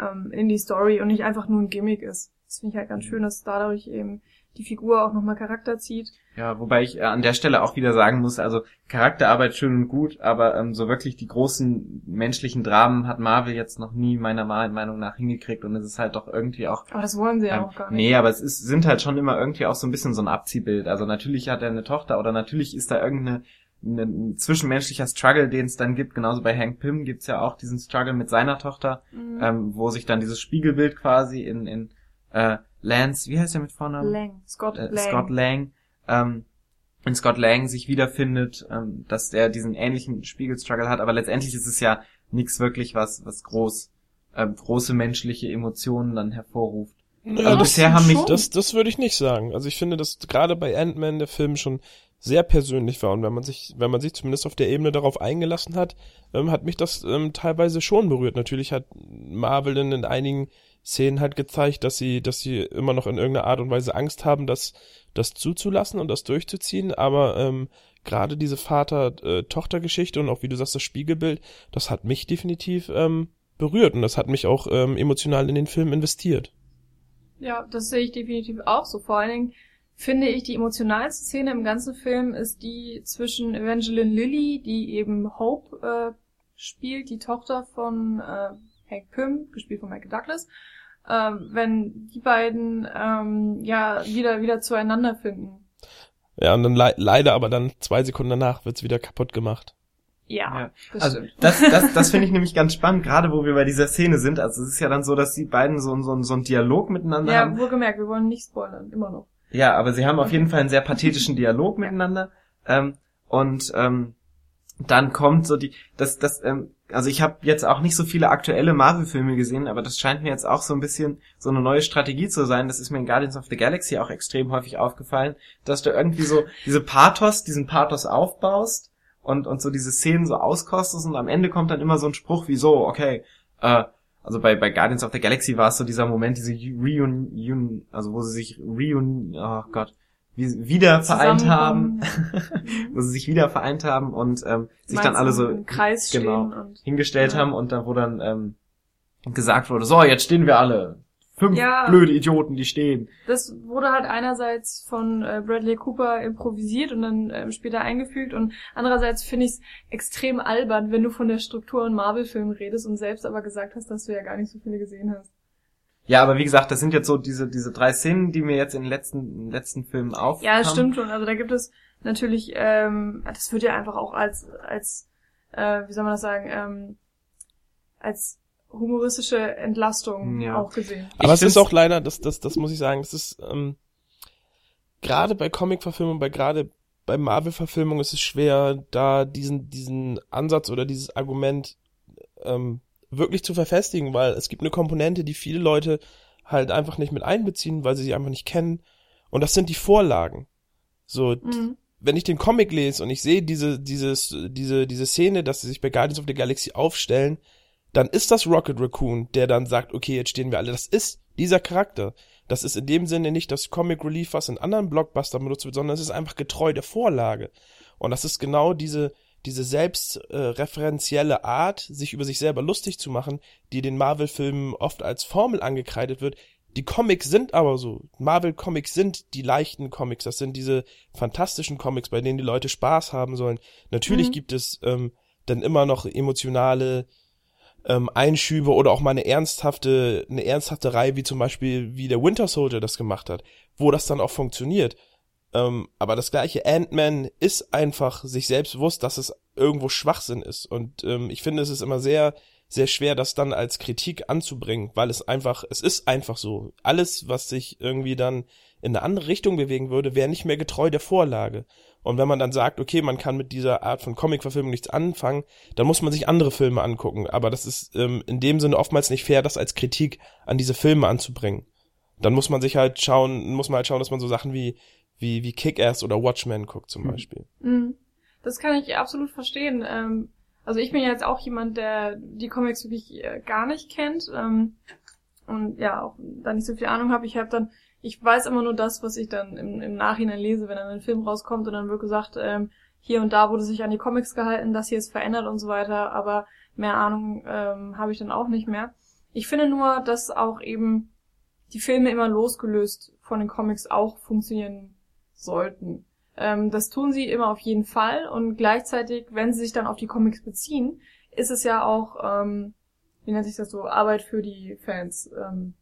ähm, in die Story und nicht einfach nur ein Gimmick ist. Das finde ich halt ganz schön, dass dadurch eben die Figur auch nochmal Charakter zieht. Ja, wobei ich äh, an der Stelle auch wieder sagen muss, also Charakterarbeit schön und gut, aber ähm, so wirklich die großen menschlichen Dramen hat Marvel jetzt noch nie meiner Meinung nach hingekriegt und es ist halt doch irgendwie auch Aber das wollen sie ja Ähm, auch gar nicht. Nee, aber es ist, sind halt schon immer irgendwie auch so ein bisschen so ein Abziehbild. Also natürlich hat er eine Tochter oder natürlich ist da irgendeine eine, ein zwischenmenschlicher Struggle, den es dann gibt. Genauso bei Hank Pym gibt's ja auch diesen Struggle mit seiner Tochter, Mhm. ähm, wo sich dann dieses Spiegelbild quasi in, in äh, Lance, wie heißt er mit Vornamen? Lang. Scott äh, Lang. Scott Lang, ähm, in Scott Lang sich wiederfindet, ähm, dass er diesen ähnlichen Spiegelstruggle hat, aber letztendlich ist es ja nichts wirklich, was, was groß, äh, große menschliche Emotionen dann hervorruft. Ja, Also das, bisher haben mich das, das würde ich nicht sagen. Also ich finde, dass gerade bei Ant-Man der Film schon sehr persönlich war und wenn man sich, wenn man sich zumindest auf der Ebene darauf eingelassen hat, ähm, hat mich das ähm, teilweise schon berührt. Natürlich hat Marvel in, in einigen Szenen halt gezeigt, dass sie, dass sie immer noch in irgendeiner Art und Weise Angst haben, das, das zuzulassen und das durchzuziehen. Aber ähm, gerade diese Vater-Tochter-Geschichte und auch wie du sagst das Spiegelbild, das hat mich definitiv ähm, berührt und das hat mich auch ähm, emotional in den Film investiert. Ja, das sehe ich definitiv auch so. Vor allen Dingen finde ich, die emotionalste Szene im ganzen Film ist die zwischen Evangeline Lilly, die eben Hope äh, spielt, die Tochter von äh, Hank Pym, gespielt von Michael Douglas, ähm, wenn die beiden ähm, ja wieder wieder zueinander finden. Ja, und dann le leider aber dann zwei Sekunden danach wird's wieder kaputt gemacht. Ja, Ja. das Also stimmt. das, das, das finde ich nämlich ganz spannend, gerade wo wir bei dieser Szene sind. Also es ist ja dann so, dass die beiden so, so, so einen Dialog miteinander haben. Ja, wohlgemerkt, wir wollen nicht spoilern, immer noch. Ja, aber sie haben auf jeden Fall einen sehr pathetischen Dialog miteinander. Ähm, und ähm, dann kommt so die, das, das, ähm, also ich habe jetzt auch nicht so viele aktuelle Marvel-Filme gesehen, aber das scheint mir jetzt auch so ein bisschen so eine neue Strategie zu sein. Das ist mir in Guardians of the Galaxy auch extrem häufig aufgefallen, dass du irgendwie so diese Pathos, diesen Pathos aufbaust und, und so diese Szenen so auskostest und am Ende kommt dann immer so ein Spruch wie so, okay, äh, also bei, bei Guardians of the Galaxy war es so dieser Moment, diese Reunion, also wo sie sich reun, oh Gott, wie, wieder vereint haben, Zusammenkommen. wo sie sich wieder vereint haben und ähm, sich Meinst dann alle so im Kreis genau, hingestellt Ja. haben und dann wo dann ähm, gesagt wurde, so jetzt stehen wir alle, fünf Ja. blöde Idioten, die stehen. das wurde halt einerseits von äh, Bradley Cooper improvisiert und dann ähm, später eingefügt und andererseits finde ich es extrem albern, wenn du von der Struktur in Marvel-Filmen redest und selbst aber gesagt hast, dass du ja gar nicht so viele gesehen hast. Ja, aber wie gesagt, das sind jetzt so diese diese drei Szenen, die mir jetzt in den letzten in den letzten Filmen auf. Ja, das stimmt schon. Also da gibt es natürlich, ähm, das wird ja einfach auch als, als, äh, wie soll man das sagen, ähm, als humoristische Entlastung Ja. auch gesehen. Aber Ich es ist auch leider, das, das, das muss ich sagen, es ist ähm, gerade bei Comic-Verfilmungen, bei gerade bei Marvel-Verfilmungen ist es schwer, da diesen, diesen Ansatz oder dieses Argument ähm, wirklich zu verfestigen, weil es gibt eine Komponente, die viele Leute halt einfach nicht mit einbeziehen, weil sie sie einfach nicht kennen. Und das sind die Vorlagen. So, Mhm. wenn ich den Comic lese und ich sehe diese, dieses, diese, diese Szene, dass sie sich bei Guardians of the Galaxy aufstellen, dann ist das Rocket Raccoon, der dann sagt, okay, jetzt stehen wir alle. Das ist dieser Charakter. Das ist in dem Sinne nicht das Comic Relief, was in anderen Blockbustern benutzt wird, sondern es ist einfach getreu der Vorlage. Und das ist genau diese, diese selbstreferenzielle Art, sich über sich selber lustig zu machen, die den Marvel-Filmen oft als Formel angekreidet wird. Die Comics sind aber so. Marvel-Comics sind die leichten Comics. Das sind diese fantastischen Comics, bei denen die Leute Spaß haben sollen. Natürlich Mhm. gibt es ähm, dann immer noch emotionale ähm, Einschübe oder auch mal eine ernsthafte, eine ernsthafte Reihe, wie zum Beispiel, wie der Winter Soldier das gemacht hat, wo das dann auch funktioniert. Ähm, aber das gleiche Ant-Man ist einfach sich selbst bewusst, dass es irgendwo Schwachsinn ist. Und ähm, ich finde, es ist immer sehr, sehr schwer, das dann als Kritik anzubringen, weil es einfach, es ist einfach so. Alles, was sich irgendwie dann in eine andere Richtung bewegen würde, wäre nicht mehr getreu der Vorlage. Und wenn man dann sagt, okay, man kann mit dieser Art von Comic-Verfilmung nichts anfangen, dann muss man sich andere Filme angucken. Aber das ist ähm, in dem Sinne oftmals nicht fair, das als Kritik an diese Filme anzubringen. Dann muss man sich halt schauen, muss man halt schauen, dass man so Sachen wie wie wie Kick-Ass oder Watchmen guckt zum Mhm. Beispiel. Mhm. Das kann ich absolut verstehen. Ähm, also ich bin jetzt auch jemand, der die Comics wirklich äh, gar nicht kennt ähm, und ja auch da nicht so viel Ahnung habe. Ich habe dann, ich weiß immer nur das, was ich dann im, im Nachhinein lese, wenn dann ein Film rauskommt und dann wird gesagt, ähm, hier und da wurde sich an die Comics gehalten, das hier ist verändert und so weiter. Aber mehr Ahnung ähm, habe ich dann auch nicht mehr. Ich finde nur, dass auch eben die Filme immer losgelöst von den Comics auch funktionieren sollten. Ähm, das tun sie immer auf jeden Fall und gleichzeitig, wenn sie sich dann auf die Comics beziehen, ist es ja auch, ähm, wie nennt sich das so, Arbeit für die Fans. Ähm,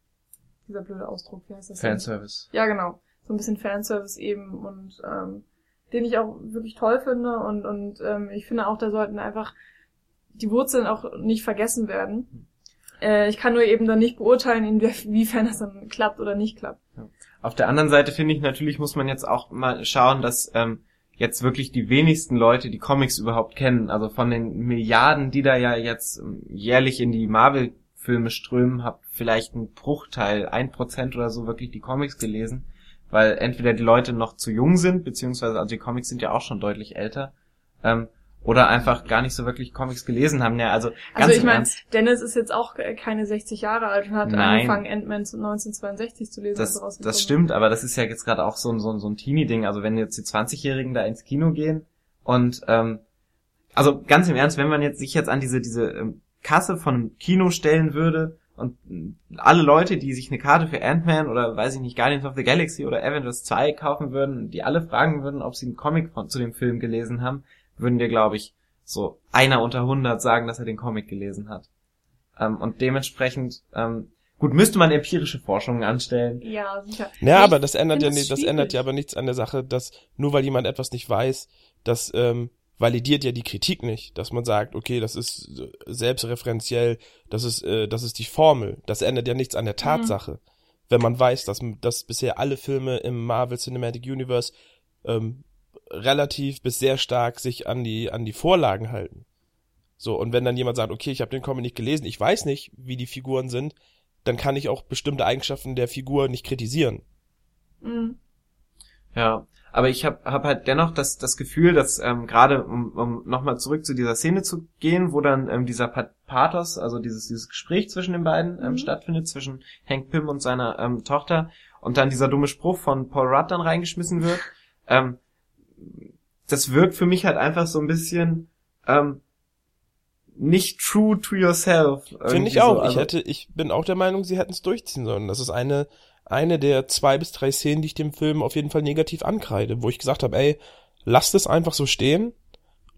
dieser blöde Ausdruck, wie heißt das? denn? Fanservice. Ja, genau. So ein bisschen Fanservice eben und ähm, den ich auch wirklich toll finde und, und ähm, ich finde auch, da sollten einfach die Wurzeln auch nicht vergessen werden. Äh, ich kann nur eben dann nicht beurteilen, inwiefern das dann klappt oder nicht klappt. Auf der anderen Seite finde ich natürlich muss man jetzt auch mal schauen, dass ähm, jetzt wirklich die wenigsten Leute die Comics überhaupt kennen. Also von den Milliarden, die da ja jetzt ähm, jährlich in die Marvel-Filme strömen, habt vielleicht ein Bruchteil, ein Prozent oder so wirklich die Comics gelesen, weil entweder die Leute noch zu jung sind, beziehungsweise also die Comics sind ja auch schon deutlich älter, ähm, oder einfach gar nicht so wirklich Comics gelesen haben. Ja, also ganz Also ich meine, Dennis ist jetzt auch keine 60 Jahre alt und hat Nein. angefangen, Ant-Man 1962 zu lesen. Das, rausgekommen das stimmt, aber das ist ja jetzt gerade auch so ein, so ein, so ein Teenie-Ding. Also wenn jetzt die 20-Jährigen da ins Kino gehen und ähm, also ganz im Ernst, wenn man jetzt sich jetzt an diese diese ähm, Kasse von einem Kino stellen würde und alle Leute, die sich eine Karte für Ant-Man oder weiß ich nicht, Guardians of the Galaxy oder Avengers 2 kaufen würden, die alle fragen würden, ob sie einen Comic von, zu dem Film gelesen haben, würden dir, glaube ich, so einer unter 100 sagen, dass er den Comic gelesen hat. Ähm, und dementsprechend, ähm, gut, müsste man empirische Forschungen anstellen. Ja, sicher. Ja, aber das ändert ja das schwierig. ändert ja aber nichts an der Sache, dass nur weil jemand etwas nicht weiß, das ähm, validiert ja die Kritik nicht, dass man sagt, okay, das ist selbstreferenziell, das ist äh, das ist die Formel, das ändert ja nichts an der Tatsache. Wenn man weiß, dass, dass bisher alle Filme im Marvel Cinematic Universe ähm, relativ bis sehr stark sich an die an die Vorlagen halten. So und wenn dann jemand sagt, okay, ich habe den Comic nicht gelesen, ich weiß nicht, wie die Figuren sind, dann kann ich auch bestimmte Eigenschaften der Figur nicht kritisieren. Mhm. Ja, aber ich habe hab halt dennoch das, das Gefühl, dass ähm, gerade, um, um nochmal zurück zu dieser Szene zu gehen, wo dann ähm, dieser Pathos, also dieses, dieses Gespräch zwischen den beiden ähm, Mhm. stattfindet, zwischen Hank Pym und seiner ähm, Tochter, und dann dieser dumme Spruch von Paul Rudd dann reingeschmissen wird, ähm, das wirkt für mich halt einfach so ein bisschen ähm, nicht true to yourself. Finde ich auch. So. ich Also, hätte, ich bin auch der Meinung, sie hätten es durchziehen sollen. Das ist eine, eine der zwei bis drei Szenen, die ich dem Film auf jeden Fall negativ ankreide, wo ich gesagt habe, ey, lasst es einfach so stehen.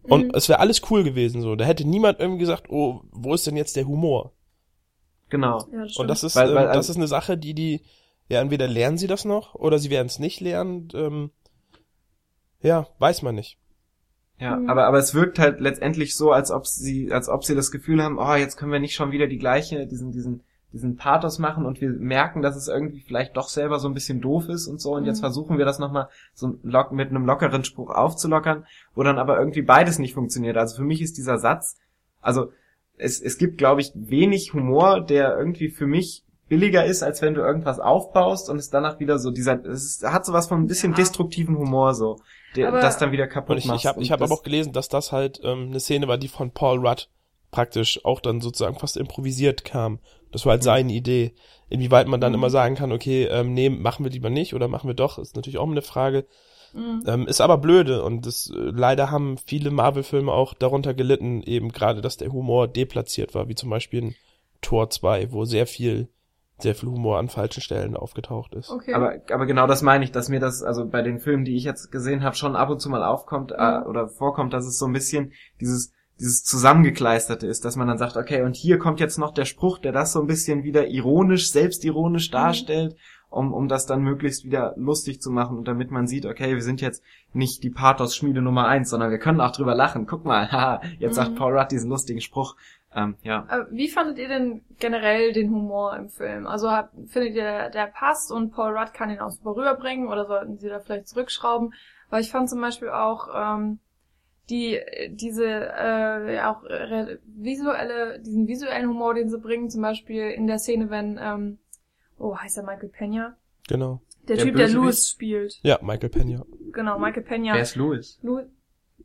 Und Mhm. es wäre alles cool gewesen so. Da hätte niemand irgendwie gesagt, oh, wo ist denn jetzt der Humor? genau. Ja, das Und das ist, Weil- weil- ähm, das ist eine Sache, die die, ja, entweder lernen sie das noch oder sie werden es nicht lernen. Ähm, ja, weiß man nicht. Ja, Mhm. aber, aber es wirkt halt letztendlich so, als ob sie, als ob sie das Gefühl haben, oh, jetzt können wir nicht schon wieder die gleiche, diesen, diesen, diesen Pathos machen und wir merken, dass es irgendwie vielleicht doch selber so ein bisschen doof ist und so und jetzt Mhm. versuchen wir das nochmal so lock, mit einem lockeren Spruch aufzulockern, wo dann aber irgendwie beides nicht funktioniert. Also für mich ist dieser Satz, also es, es gibt, glaube ich, wenig Humor, der irgendwie für mich billiger ist, als wenn du irgendwas aufbaust und es danach wieder so dieser, es ist, hat sowas von ein bisschen Ja. destruktiven Humor so, der Aber- das dann wieder kaputt ich, macht. ich habe ich hab aber auch gelesen, dass das halt ähm, eine Szene war, die von Paul Rudd praktisch auch dann sozusagen fast improvisiert kam. Das war halt Mhm. seine Idee. Inwieweit man dann Mhm. immer sagen kann, okay, ähm, nee, machen wir lieber nicht oder machen wir doch, ist natürlich auch eine Frage. Mhm. Ähm, ist aber blöde und das, äh, leider haben viele Marvel-Filme auch darunter gelitten, eben gerade, dass der Humor deplatziert war, wie zum Beispiel in Tor 2, wo sehr viel, sehr viel Humor an falschen Stellen aufgetaucht ist. Okay. Aber, aber genau das meine ich, dass mir das, also bei den Filmen, die ich jetzt gesehen habe, schon ab und zu mal aufkommt äh, Mhm. oder vorkommt, dass es so ein bisschen dieses, dieses Zusammengekleisterte ist, dass man dann sagt, okay, und hier kommt jetzt noch der Spruch, der das so ein bisschen wieder ironisch, selbstironisch Mhm. darstellt, um, um das dann möglichst wieder lustig zu machen und damit man sieht, okay, wir sind jetzt nicht die Pathos-Schmiede Nummer eins, sondern wir können auch drüber lachen. Guck mal, haha, jetzt sagt Mhm. Paul Rudd diesen lustigen Spruch. Ähm, ja. Aber wie fandet ihr denn generell den Humor im Film? Also habt, findet ihr, der passt und Paul Rudd kann ihn auch super rüberbringen oder sollten sie da vielleicht zurückschrauben? Weil ich fand zum Beispiel auch ähm, die diese äh, ja, auch äh, visuelle diesen visuellen Humor, den sie bringen, zum Beispiel in der Szene, wenn ähm, oh heißt er Michael Pena, Genau. der, Der Typ, der? Louis spielt, Ja, Michael Pena. genau Michael Pena. Wer ist Louis? Louis,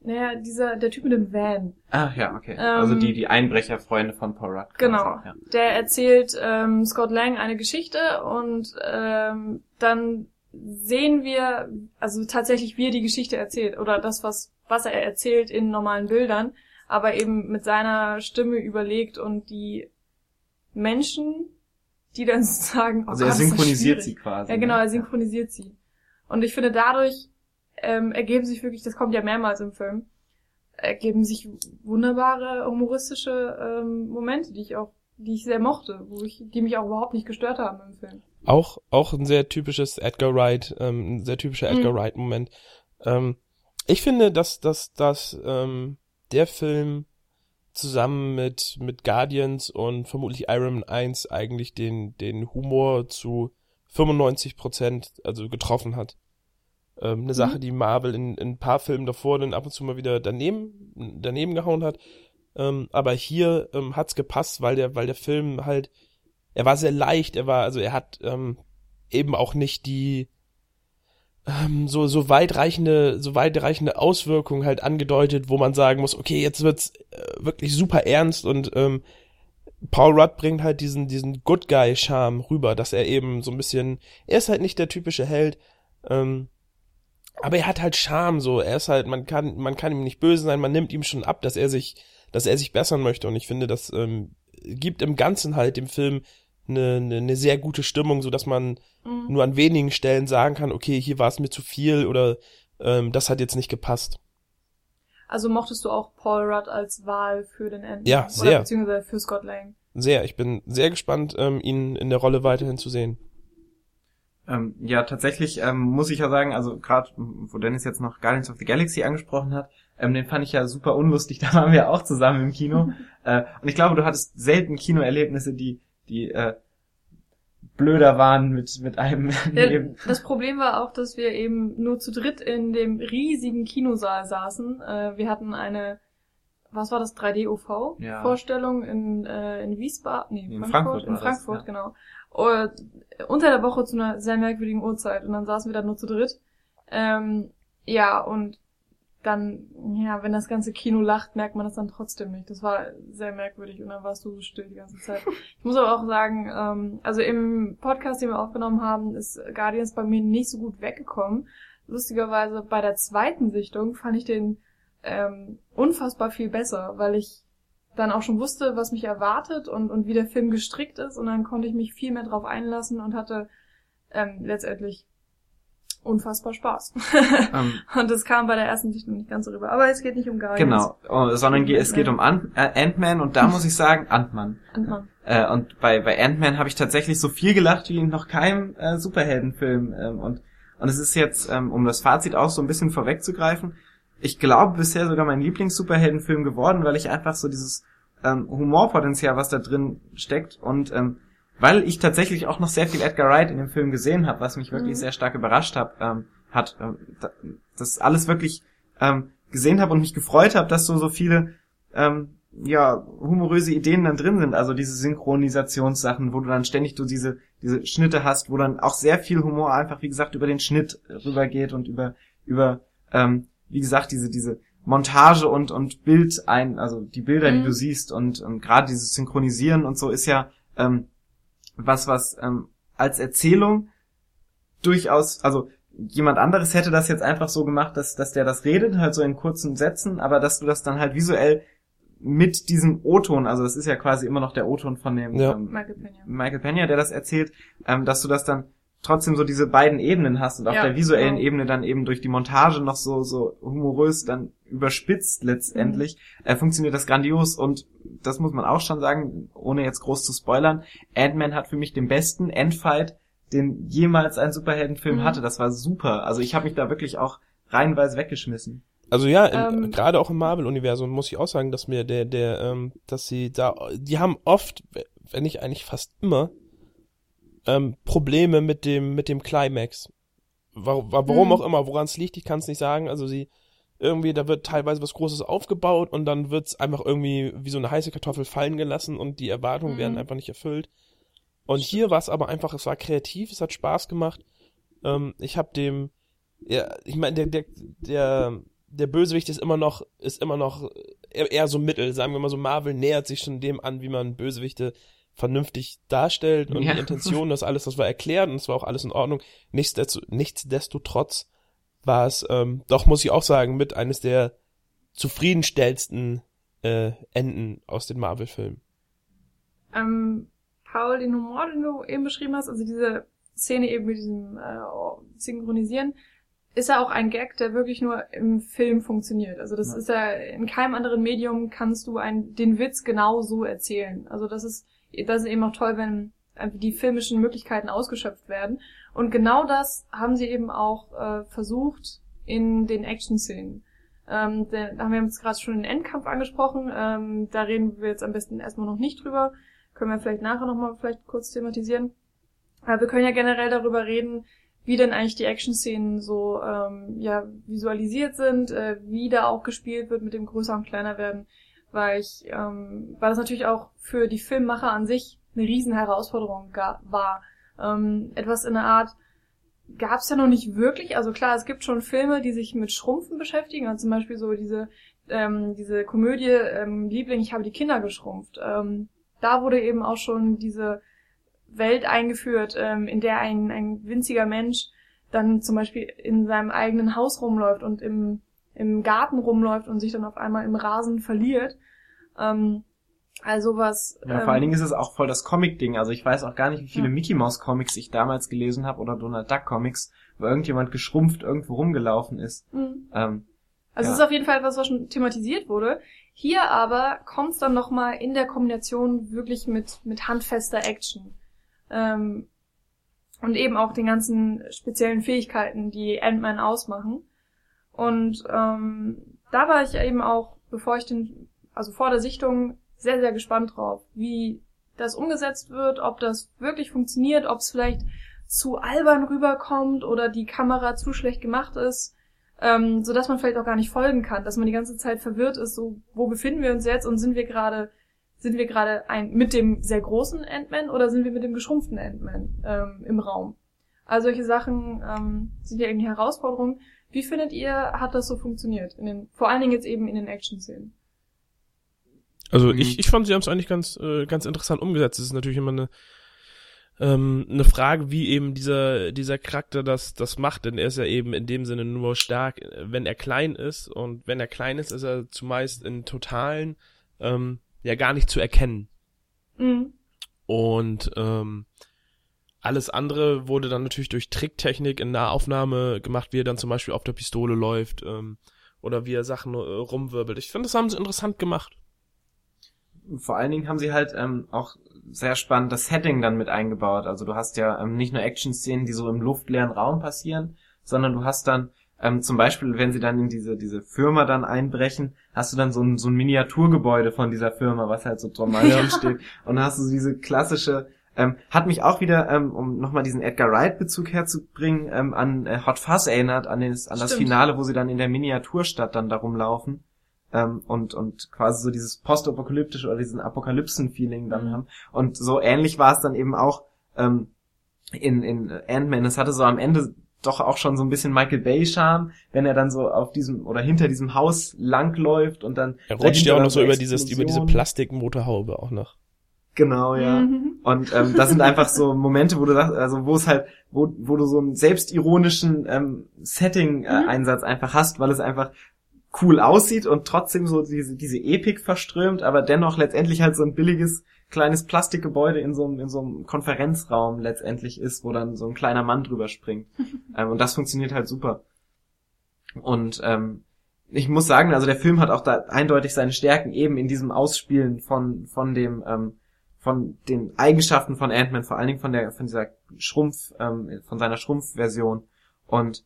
naja, dieser der Typ mit dem Van. Ah, ja, okay. Ähm, also die, die Einbrecherfreunde von Paul Rudd. Genau. Ja. Der erzählt ähm, Scott Lang eine Geschichte und ähm, dann sehen wir, also tatsächlich wie er die Geschichte erzählt oder das, was, was er erzählt in normalen Bildern, aber eben mit seiner Stimme überlegt und die Menschen, die dann sagen, oh Also Gott, er synchronisiert sie quasi. Ja, genau, ne? er synchronisiert sie. Und ich finde, dadurch ähm, ergeben sich wirklich, das kommt ja mehrmals im Film, ergeben sich wunderbare humoristische ähm, Momente, die ich auch, die ich sehr mochte, wo ich, die mich auch überhaupt nicht gestört haben im Film. Auch, auch ein sehr typisches Edgar Wright, ähm, ein sehr typischer Edgar Mhm. Wright-Moment. Ähm, ich finde, dass, dass, dass ähm, der Film zusammen mit, mit Guardians und vermutlich Iron Man 1 eigentlich den, den Humor zu 95 Prozent also getroffen hat. Ähm, eine Sache, die Marvel in, in ein paar Filmen davor dann ab und zu mal wieder daneben, daneben gehauen hat. Ähm, aber hier ähm, hat's gepasst, weil der, weil der Film halt, er war sehr leicht, er war, also er hat ähm, eben auch nicht die ähm, so so weitreichende so weitreichende Auswirkungen halt angedeutet, wo man sagen muss, okay, jetzt wird's äh, wirklich super ernst und ähm, Paul Rudd bringt halt diesen diesen Good Guy Charme rüber, dass er eben so ein bisschen, er ist halt nicht der typische Held, ähm, aber er hat halt Charme so, er ist halt, man kann man kann ihm nicht böse sein, man nimmt ihm schon ab, dass er sich dass er sich bessern möchte und ich finde, das ähm, gibt im Ganzen halt dem Film eine, eine, eine sehr gute Stimmung, so dass man Mhm. nur an wenigen Stellen sagen kann, okay, hier war es mir zu viel oder ähm, das hat jetzt nicht gepasst. Also mochtest du auch Paul Rudd als Wahl für den Enden? Ja, Oder sehr. beziehungsweise für Scott Lang. Sehr, ich bin sehr gespannt, ähm, ihn in der Rolle weiterhin zu sehen. Ähm, ja, tatsächlich ähm, muss ich ja sagen, also gerade, wo Dennis jetzt noch Guardians of the Galaxy angesprochen hat, ähm, den fand ich ja super unlustig, da waren wir auch zusammen im Kino. äh, und ich glaube, du hattest selten Kinoerlebnisse, die, die äh, blöder waren mit, mit einem Ja, neben. das Problem war auch, dass wir eben nur zu dritt in dem riesigen Kinosaal saßen. Äh, wir hatten eine, was war das, 3D-UV? Ja. In, äh, in Wiesbaden, nee, In Frankfurt, Frankfurt in war das, Frankfurt, ja. genau. Und unter der Woche zu einer sehr merkwürdigen Uhrzeit und dann saßen wir da nur zu dritt. Ähm, ja, und dann, ja, wenn das ganze Kino lacht, merkt man das dann trotzdem nicht. Das war sehr merkwürdig und dann warst du so still die ganze Zeit. Ich muss aber auch sagen, ähm, also im Podcast, den wir aufgenommen haben, ist Guardians bei mir nicht so gut weggekommen. Lustigerweise bei der zweiten Sichtung fand ich den ähm, unfassbar viel besser, weil ich dann auch schon wusste, was mich erwartet und, und wie der Film gestrickt ist und dann konnte ich mich viel mehr drauf einlassen und hatte ähm, letztendlich unfassbar Spaß. Um, und das kam bei der ersten Sichtung nicht ganz so rüber. Aber es geht nicht um Guardians. Genau, oh, sondern es geht um äh, Ant-Man und da muss ich sagen, Ant-Man. Ant-Man. Äh, und bei, bei Ant-Man habe ich tatsächlich so viel gelacht wie in noch keinem äh, Superheldenfilm. Ähm, und, und es ist jetzt, ähm, um das Fazit auch so ein bisschen vorwegzugreifen, ich glaube bisher sogar mein Lieblings-Superheldenfilm geworden, weil ich einfach so dieses ähm, Humorpotenzial, was da drin steckt und ähm, weil ich tatsächlich auch noch sehr viel Edgar Wright in dem Film gesehen habe, was mich wirklich mhm. sehr stark überrascht hab, ähm, hat, ähm, das alles wirklich ähm, gesehen habe und mich gefreut habe, dass so so viele ähm, ja humoröse Ideen dann drin sind, also diese Synchronisationssachen, wo du dann ständig du diese diese Schnitte hast, wo dann auch sehr viel Humor einfach wie gesagt über den Schnitt rübergeht und über über ähm, wie gesagt diese diese Montage und und Bild ein, also die Bilder, mhm. die du siehst und, und gerade dieses Synchronisieren und so ist ja ähm, was, was ähm, als Erzählung durchaus, also jemand anderes hätte das jetzt einfach so gemacht, dass, dass der das redet, halt so in kurzen Sätzen, aber dass du das dann halt visuell mit diesem O-Ton, also das ist ja quasi immer noch der O-Ton von dem ja. ähm, Michael Pena. Michael Pena, der das erzählt, ähm, dass du das dann trotzdem so diese beiden Ebenen hast und auf ja, der visuellen genau. Ebene dann eben durch die Montage noch so so humorös dann überspitzt letztendlich mhm. äh, funktioniert das grandios und das muss man auch schon sagen, ohne jetzt groß zu spoilern. Ant-Man hat für mich den besten Endfight, den jemals ein Superheldenfilm mhm. hatte. Das war super. Also ich habe mich da wirklich auch reihenweise weggeschmissen. Also ja, ähm, gerade auch im Marvel-Universum muss ich auch sagen, dass mir der, der, ähm, dass sie da, die haben oft, wenn nicht eigentlich fast immer, ähm, Probleme mit dem, mit dem Climax. Warum, warum mhm. auch immer, woran es liegt, ich kann es nicht sagen. Also sie, irgendwie, da wird teilweise was Großes aufgebaut und dann wird's einfach irgendwie wie so eine heiße Kartoffel fallen gelassen und die Erwartungen mhm. werden einfach nicht erfüllt. Und hier war es aber einfach, es war kreativ, es hat Spaß gemacht. Ähm, ich habe dem, ja, ich meine, der, der, der, der Bösewicht ist immer noch, ist immer noch eher, eher so mittel, sagen wir mal so, Marvel nähert sich schon dem an, wie man Bösewichte vernünftig darstellt und ja. die Intention, das alles, das war erklärt und es war auch alles in Ordnung. Nichtsdestotrotz, nichtsdestotrotz war es, ähm, doch muss ich auch sagen, mit eines der zufriedenstellendsten äh, Enden aus den Marvel-Filmen. Ähm, Paul, den Humor, den du eben beschrieben hast, also diese Szene eben mit diesem äh, Synchronisieren, ist ja auch ein Gag, der wirklich nur im Film funktioniert. Also das ja. ist ja in keinem anderen Medium kannst du ein, den Witz genau so erzählen. Also das ist, das ist eben auch toll, wenn die filmischen Möglichkeiten ausgeschöpft werden. Und genau das haben sie eben auch äh, versucht in den Action-Szenen. Ähm, da haben wir jetzt gerade schon den Endkampf angesprochen. Ähm, da reden wir jetzt am besten erstmal noch nicht drüber. Können wir vielleicht nachher nochmal vielleicht kurz thematisieren. Aber wir können ja generell darüber reden, wie denn eigentlich die Action-Szenen so ähm, ja, visualisiert sind, äh, wie da auch gespielt wird mit dem größer und kleiner werden. Weil ich, ähm, weil das natürlich auch für die Filmmacher an sich eine riesen Herausforderung war. Ähm, etwas in der Art gab es ja noch nicht wirklich. Also klar, es gibt schon Filme, die sich mit Schrumpfen beschäftigen. Also zum Beispiel so diese ähm, diese Komödie ähm, Liebling, ich habe die Kinder geschrumpft. Ähm, da wurde eben auch schon diese Welt eingeführt, ähm, in der ein, ein winziger Mensch dann zum Beispiel in seinem eigenen Haus rumläuft und im, im Garten rumläuft und sich dann auf einmal im Rasen verliert. Ähm, also was. Ja, ähm, vor allen Dingen ist es auch voll das Comic-Ding. Also ich weiß auch gar nicht, wie viele ja. Mickey Mouse Comics ich damals gelesen habe oder Donald Duck Comics, wo irgendjemand geschrumpft irgendwo rumgelaufen ist. Mhm. Ähm, also ja. es ist auf jeden Fall etwas, was schon thematisiert wurde. Hier aber kommt es dann nochmal in der Kombination wirklich mit, mit handfester Action. Ähm, und eben auch den ganzen speziellen Fähigkeiten, die Ant-Man ausmachen. Und ähm, da war ich eben auch, bevor ich den, also vor der Sichtung, sehr, sehr gespannt drauf, wie das umgesetzt wird, ob das wirklich funktioniert, ob es vielleicht zu albern rüberkommt oder die Kamera zu schlecht gemacht ist, ähm, so dass man vielleicht auch gar nicht folgen kann, dass man die ganze Zeit verwirrt ist, so wo befinden wir uns jetzt und sind wir gerade sind wir gerade ein mit dem sehr großen Ant-Man oder sind wir mit dem geschrumpften Ant-Man ähm, im Raum? All solche Sachen ähm, sind ja irgendwie Herausforderungen. Wie findet ihr, hat das so funktioniert? In den, vor allen Dingen jetzt eben in den Action-Szenen. Also Mhm. ich, ich fand, sie haben es eigentlich ganz, äh, ganz interessant umgesetzt. Es ist natürlich immer eine, ähm, eine Frage, wie eben dieser, dieser Charakter das, das macht, denn er ist ja eben in dem Sinne nur stark, wenn er klein ist. Und wenn er klein ist, ist er zumeist in Totalen ähm, ja gar nicht zu erkennen. Mhm. Und ähm, alles andere wurde dann natürlich durch Tricktechnik in Nahaufnahme gemacht, wie er dann zum Beispiel auf der Pistole läuft ähm, oder wie er Sachen äh, rumwirbelt. Ich finde, das haben sie interessant gemacht. vor allen Dingen haben sie halt ähm, auch sehr spannend das Setting dann mit eingebaut. Also du hast ja ähm, nicht nur Action-Szenen, die so im luftleeren Raum passieren, sondern du hast dann ähm, zum Beispiel, wenn sie dann in diese diese Firma dann einbrechen, hast du dann so ein so ein Miniaturgebäude von dieser Firma, was halt so dramatisch steht. Und dann hast du so diese klassische ähm, hat mich auch wieder, ähm, um nochmal diesen Edgar Wright-Bezug herzubringen, ähm, an äh, Hot Fuzz erinnert, an, den, an das Stimmt. Finale, wo sie dann in der Miniaturstadt dann darum laufen ähm, und, und quasi so dieses postapokalyptische oder diesen Apokalypsen-Feeling dann Mhm. haben. Und so ähnlich war es dann eben auch ähm, in, in Ant-Man. Es hatte so am Ende doch auch schon so ein bisschen Michael Bay-Charme, wenn er dann so auf diesem oder hinter diesem Haus langläuft und dann Er rutscht ja auch noch so über dieses, über diese. Plastikmotorhaube auch noch. Genau, ja. Mhm. Und ähm, das sind einfach so Momente, wo du sagst, also wo es halt, wo, wo du so einen selbstironischen ähm, Setting-Einsatz einfach hast, weil es einfach cool aussieht und trotzdem so diese, diese Epik verströmt, aber dennoch letztendlich halt so ein billiges kleines Plastikgebäude in so einem, in so einem Konferenzraum letztendlich ist, wo dann so ein kleiner Mann drüber springt. ähm, und das funktioniert halt super. Und ähm, ich muss sagen, also der Film hat auch da eindeutig seine Stärken eben in diesem Ausspielen von, von dem, ähm, von den Eigenschaften von Ant-Man, vor allen Dingen von der, von dieser Schrumpf, ähm, von seiner Schrumpfversion. Und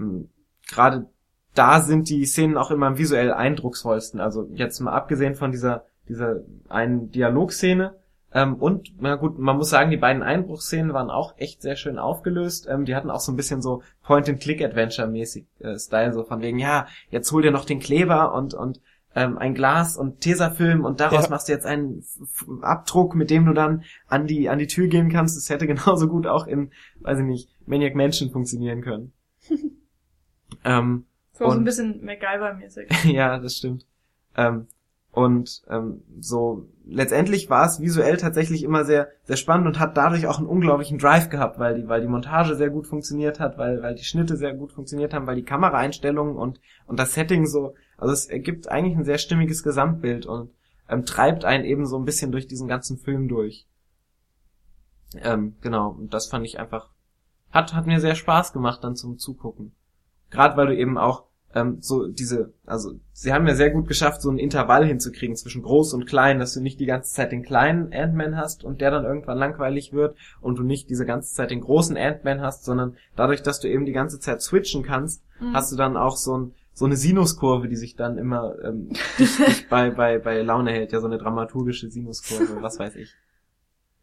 ähm, gerade da sind die Szenen auch immer am visuell eindrucksvollsten. Also jetzt mal abgesehen von dieser, dieser einen Dialogszene. Ähm, und, na gut, man muss sagen, die beiden Einbruchsszenen waren auch echt sehr schön aufgelöst. Ähm, die hatten auch so ein bisschen so Point-and-Click-Adventure-mäßig äh, Style, so von wegen, ja, jetzt hol dir noch den Kleber und, und ähm, ein Glas und Tesafilm und daraus Ja. machst du jetzt einen F- Abdruck, mit dem du dann an die, an die Tür gehen kannst. Das hätte genauso gut auch in, weiß ich nicht, Maniac Mansion funktionieren können. ähm, Das war so ein bisschen MacGyver-mäßig. ja, das stimmt. Ähm, und ähm, so letztendlich war es visuell tatsächlich immer sehr sehr spannend und hat dadurch auch einen unglaublichen Drive gehabt, weil die weil die Montage sehr gut funktioniert hat, weil weil die Schnitte sehr gut funktioniert haben, weil die Kameraeinstellungen und und das Setting so, also es ergibt eigentlich ein sehr stimmiges Gesamtbild und ähm, treibt einen eben so ein bisschen durch diesen ganzen Film durch. Ähm, genau, und das fand ich einfach hat hat mir sehr Spaß gemacht dann zum Zugucken. Gerade weil du eben auch ähm, so diese, also sie haben ja sehr gut geschafft, so ein Intervall hinzukriegen zwischen groß und klein, dass du nicht die ganze Zeit den kleinen Ant-Man hast und der dann irgendwann langweilig wird und du nicht diese ganze Zeit den großen Ant-Man hast, sondern dadurch, dass du eben die ganze Zeit switchen kannst, Mhm. hast du dann auch so ein so eine Sinuskurve, die sich dann immer ähm, dich, dich bei, bei, bei Laune hält, ja so eine dramaturgische Sinuskurve, was weiß ich.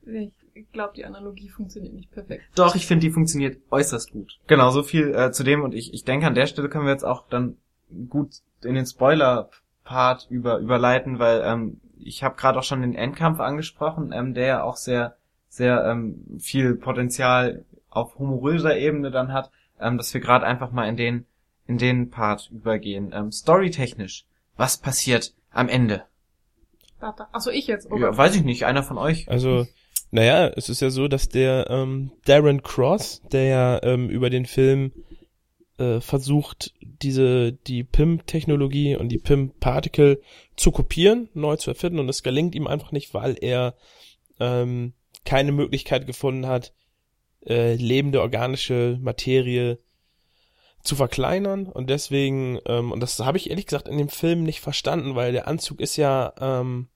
Ich glaube, die Analogie funktioniert nicht perfekt. Doch, ich finde, die funktioniert äußerst gut. Genau, so viel äh, zu dem und ich, ich denke, an der Stelle können wir jetzt auch dann gut in den Spoiler-Part über, überleiten, weil ähm, ich habe gerade auch schon den Endkampf angesprochen, ähm, der ja auch sehr, sehr ähm, viel Potenzial auf humoröser Ebene dann hat, ähm, dass wir gerade einfach mal in den, in den Part übergehen. Ähm, storytechnisch, was passiert am Ende? Achso, ich jetzt. Oh Ja, weiß ich nicht, einer von euch. Also, naja, es ist ja so, dass der ähm, Darren Cross, der ja ähm, über den Film äh, versucht, diese die PIM-Technologie und die PIM-Particle zu kopieren, neu zu erfinden, und es gelingt ihm einfach nicht, weil er ähm, keine Möglichkeit gefunden hat, äh, lebende organische Materie zu verkleinern. Und deswegen ähm, und das habe ich ehrlich gesagt in dem Film nicht verstanden, weil der Anzug ist ja ähm,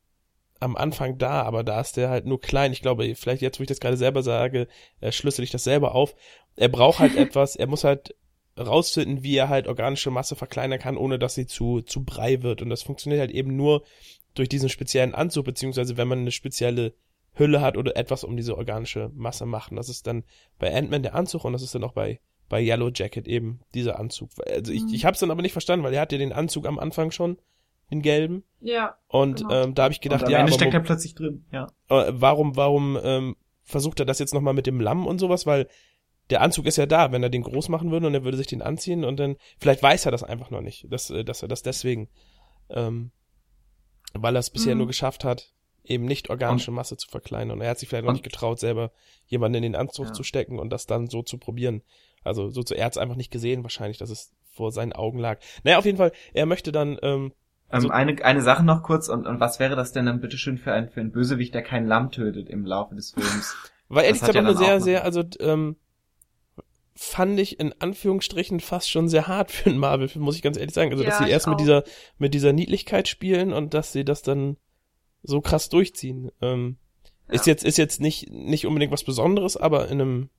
am Anfang da, aber da ist der halt nur klein. Ich glaube, vielleicht jetzt, wo ich das gerade selber sage, äh, schlüssel ich das selber auf. Er braucht halt etwas, er muss halt rausfinden, wie er halt organische Masse verkleinern kann, ohne dass sie zu, zu brei wird. Und das funktioniert halt eben nur durch diesen speziellen Anzug, beziehungsweise wenn man eine spezielle Hülle hat oder etwas um diese organische Masse machen. Das ist dann bei Ant-Man der Anzug und das ist dann auch bei, bei Yellow Jacket eben dieser Anzug. Also ich, Mhm. ich habe es dann aber nicht verstanden, weil er hat ja den Anzug am Anfang schon, den gelben. Ja. Und Genau. ähm, da habe ich gedacht, und am ja, Ende aber steckt er plötzlich drin, ja. äh, warum, warum ähm, versucht er das jetzt nochmal mit dem Lamm und sowas? Weil der Anzug ist ja da, wenn er den groß machen würde und er würde sich den anziehen und dann, vielleicht weiß er das einfach noch nicht, dass, äh, dass er das deswegen, ähm, weil er es bisher Mhm. nur geschafft hat, eben nicht organische Masse zu verkleinern. Und er hat sich vielleicht noch nicht getraut, selber jemanden in den Anzug Ja. zu stecken und das dann so zu probieren. Also so zu, er hat es einfach nicht gesehen, wahrscheinlich, dass es vor seinen Augen lag. Naja, auf jeden Fall, er möchte dann, ähm, Ähm, So- eine, eine Sache noch kurz, und, und was wäre das denn dann bitteschön für ein, für ein Bösewicht, der kein Lamm tötet im Laufe des Films? Weil ehrlich gesagt ja eine sehr, sehr, also ähm, fand ich in Anführungsstrichen fast schon sehr hart für einen Marvel-Film, muss ich ganz ehrlich sagen. Also dass Ja, sie ich erst mit auch. dieser mit dieser Niedlichkeit spielen und dass sie das dann so krass durchziehen. Ähm, Ist Ja. jetzt ist jetzt nicht nicht unbedingt was Besonderes, aber in einem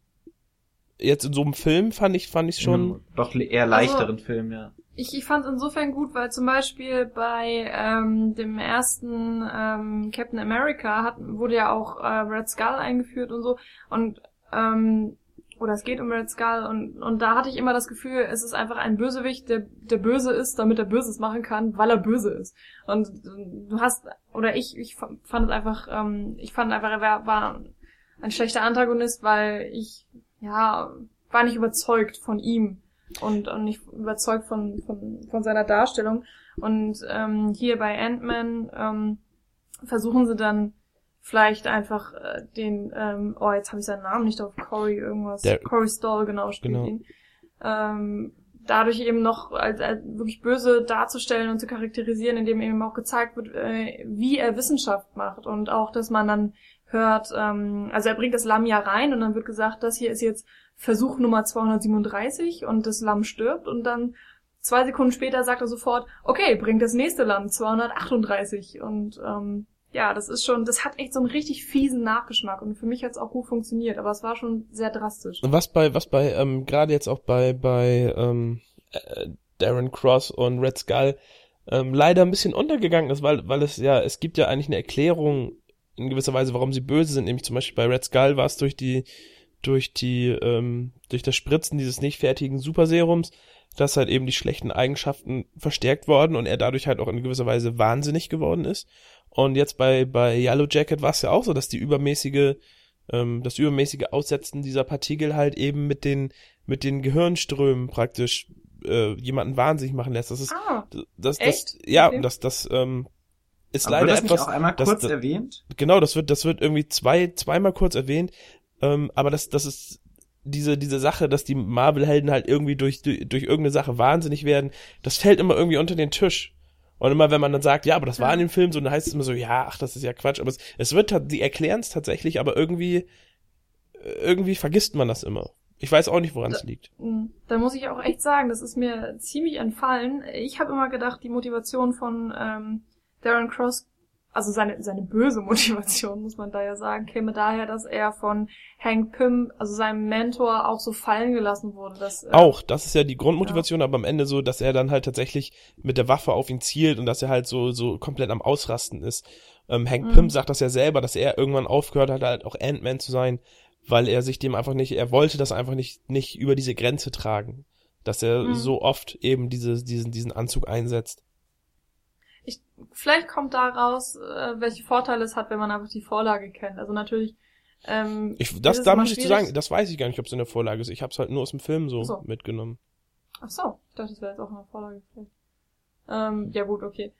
jetzt in so einem Film fand ich fand ich schon. Doch eher leichteren Film, ja. Ich, ich fand es insofern gut, weil zum Beispiel bei ähm, dem ersten ähm, Captain America hat, wurde ja auch äh, Red Skull eingeführt und so. Und ähm, oder es geht um Red Skull und, und da hatte ich immer das Gefühl, es ist einfach ein Bösewicht, der, der böse ist, damit er Böses machen kann, weil er böse ist. Und du hast, oder ich, ich fand es einfach, ähm, ich fand einfach, er war, war ein schlechter Antagonist, weil ich, ja, war nicht überzeugt von ihm und, und nicht überzeugt von, von, von seiner Darstellung. Und ähm, hier bei Ant-Man ähm, versuchen sie dann vielleicht einfach äh, den, ähm, oh, jetzt habe ich seinen Namen nicht auf Corey irgendwas. Der- Corey Stoll, genau, spielt Genau. ihn. Ähm, dadurch eben noch als, als wirklich böse darzustellen und zu charakterisieren, indem eben auch gezeigt wird, äh, wie er Wissenschaft macht und auch, dass man dann hört, ähm, also er bringt das Lamm ja rein und dann wird gesagt, das hier ist jetzt Versuch Nummer 237 und das Lamm stirbt und dann zwei Sekunden später sagt er sofort, okay, bringt das nächste Lamm 238 und ähm, ja, das ist schon, das hat echt so einen richtig fiesen Nachgeschmack und für mich hat es auch gut funktioniert, aber es war schon sehr drastisch. Was bei was bei ähm, gerade jetzt auch bei bei ähm, äh, Darren Cross und Red Skull ähm, leider ein bisschen untergegangen ist, weil weil es ja es gibt ja eigentlich eine Erklärung in gewisser Weise, warum sie böse sind. Nämlich zum Beispiel bei Red Skull war es durch die durch die ähm, durch das Spritzen dieses nicht fertigen Superserums, dass halt eben die schlechten Eigenschaften verstärkt worden und er dadurch halt auch in gewisser Weise wahnsinnig geworden ist. Und jetzt bei bei Yellow Jacket war es ja auch so, dass die übermäßige ähm, das übermäßige Aussetzen dieser Partikel halt eben mit den mit den Gehirnströmen praktisch äh, jemanden wahnsinnig machen lässt. Das ist Ah, das das Echt? ja Okay. das das ähm, ist Aber leider das nicht etwas auch einmal das- kurz das- erwähnt? genau, das wird, das wird irgendwie zwei, zweimal kurz erwähnt, ähm, aber das, das ist diese, diese Sache, dass die Marvel-Helden halt irgendwie durch, durch, durch irgendeine Sache wahnsinnig werden, das fällt immer irgendwie unter den Tisch. Und immer wenn man dann sagt, ja, aber das war in dem Film so, dann heißt es immer so, ja, ach, das ist ja Quatsch, aber es, es wird, die erklären es tatsächlich, aber irgendwie, irgendwie vergisst man das immer. Ich weiß auch nicht, woran es liegt. Mm, Da muss ich auch echt sagen, das ist mir ziemlich entfallen. Ich habe immer gedacht, die Motivation von ähm, Darren Cross, also seine, seine böse Motivation, muss man da ja sagen, käme daher, dass er von Hank Pym, also seinem Mentor, auch so fallen gelassen wurde. Dass, äh, Auch, das ist ja die Grundmotivation, aber am Ende so, dass er dann halt tatsächlich mit der Waffe auf ihn zielt und dass er halt so, so komplett am Ausrasten ist. Ähm, Hank Mhm. Pym sagt das ja selber, dass er irgendwann aufgehört hat, halt auch Ant-Man zu sein, weil er sich dem einfach nicht, er wollte das einfach nicht, nicht über diese Grenze tragen. Dass er Mhm. so oft eben diese, diesen, diesen Anzug einsetzt. Ich, vielleicht kommt daraus, äh, welche Vorteile es hat, wenn man einfach die Vorlage kennt. Also natürlich. Ähm, Ich, das, da muss ich zu sagen, das weiß ich gar nicht, ob es in der Vorlage ist. Ich habe es halt nur aus dem Film so, so. mitgenommen. Ach so, ich dachte, das wäre jetzt auch eine Vorlage. vielleicht. Ähm, ja gut, okay.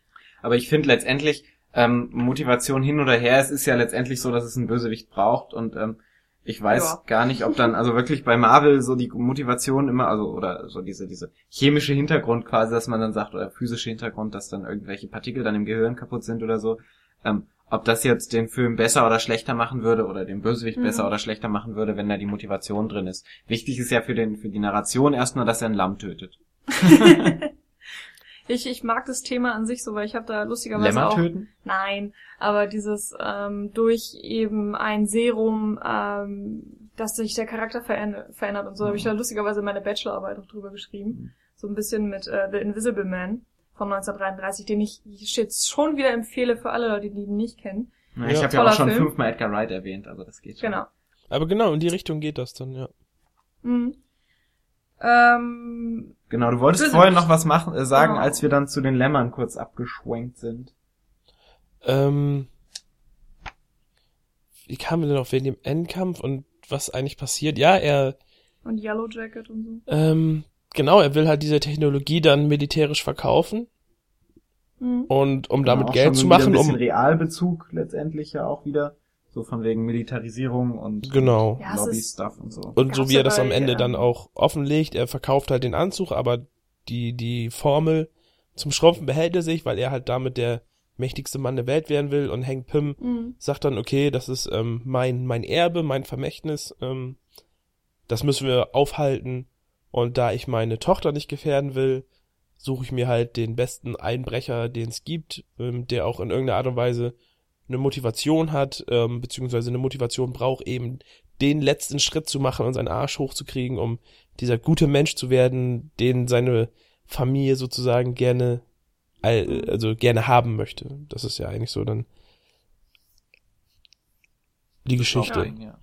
Aber ich finde letztendlich, ähm, Motivation hin oder her, es ist ja letztendlich so, dass es einen Bösewicht braucht und ähm, ich weiß Ja. gar nicht, ob dann, also wirklich bei Marvel so die Motivation immer, also oder so diese, diese chemische Hintergrund quasi, dass man dann sagt, oder physische Hintergrund, dass dann irgendwelche Partikel dann im Gehirn kaputt sind oder so, ähm, ob das jetzt den Film besser oder schlechter machen würde oder den Bösewicht Mhm. besser oder schlechter machen würde, wenn da die Motivation drin ist. Wichtig ist ja für den, für die Narration erstmal, dass er ein Lamm tötet. ich, ich mag das Thema an sich so, weil ich habe da lustigerweise Lämmer auch töten? Nein, aber dieses ähm, durch eben ein Serum, ähm, dass sich der Charakter verändert, verändert und so, habe ich da lustigerweise meine Bachelorarbeit auch drüber geschrieben. So ein bisschen mit äh, The Invisible Man von 1933, den ich jetzt schon wieder empfehle für alle Leute, die ihn nicht kennen. Ja, Ja. ich habe ja auch schon Film. fünfmal Edgar Wright erwähnt, also das geht schon. Genau. Aber genau, in die Richtung geht das dann, ja. Mhm. Ähm, Genau, du wolltest vorhin noch was machen, äh, sagen, Oh. als wir dann zu den Lämmern kurz abgeschwenkt sind. Ähm, wie kamen wir denn auf wegen dem Endkampf und was eigentlich passiert? Ja, er, Und Yellow Jacket und so. Ähm, genau, er will halt diese Technologie dann militärisch verkaufen Mhm. und um damit Auch Geld schon zu machen, Ein bisschen um Realbezug letztendlich ja auch wieder. So von wegen Militarisierung und genau. Ja, Lobby-Stuff und so. Und so wie er das am Ende dann ähm, auch offenlegt, er verkauft halt den Anzug, aber die, die Formel zum Schrumpfen behält er sich, weil er halt damit der mächtigste Mann der Welt werden will und Hank Pym Mhm. sagt dann, okay, das ist ähm, mein, mein Erbe, mein Vermächtnis, ähm, das müssen wir aufhalten und da ich meine Tochter nicht gefährden will, suche ich mir halt den besten Einbrecher, den es gibt, ähm, der auch in irgendeiner Art und Weise eine Motivation hat, ähm, beziehungsweise eine Motivation braucht, eben den letzten Schritt zu machen und seinen Arsch hochzukriegen, um dieser gute Mensch zu werden, den seine Familie sozusagen gerne, also gerne haben möchte. Das ist ja eigentlich so dann die Geschichte. Ja.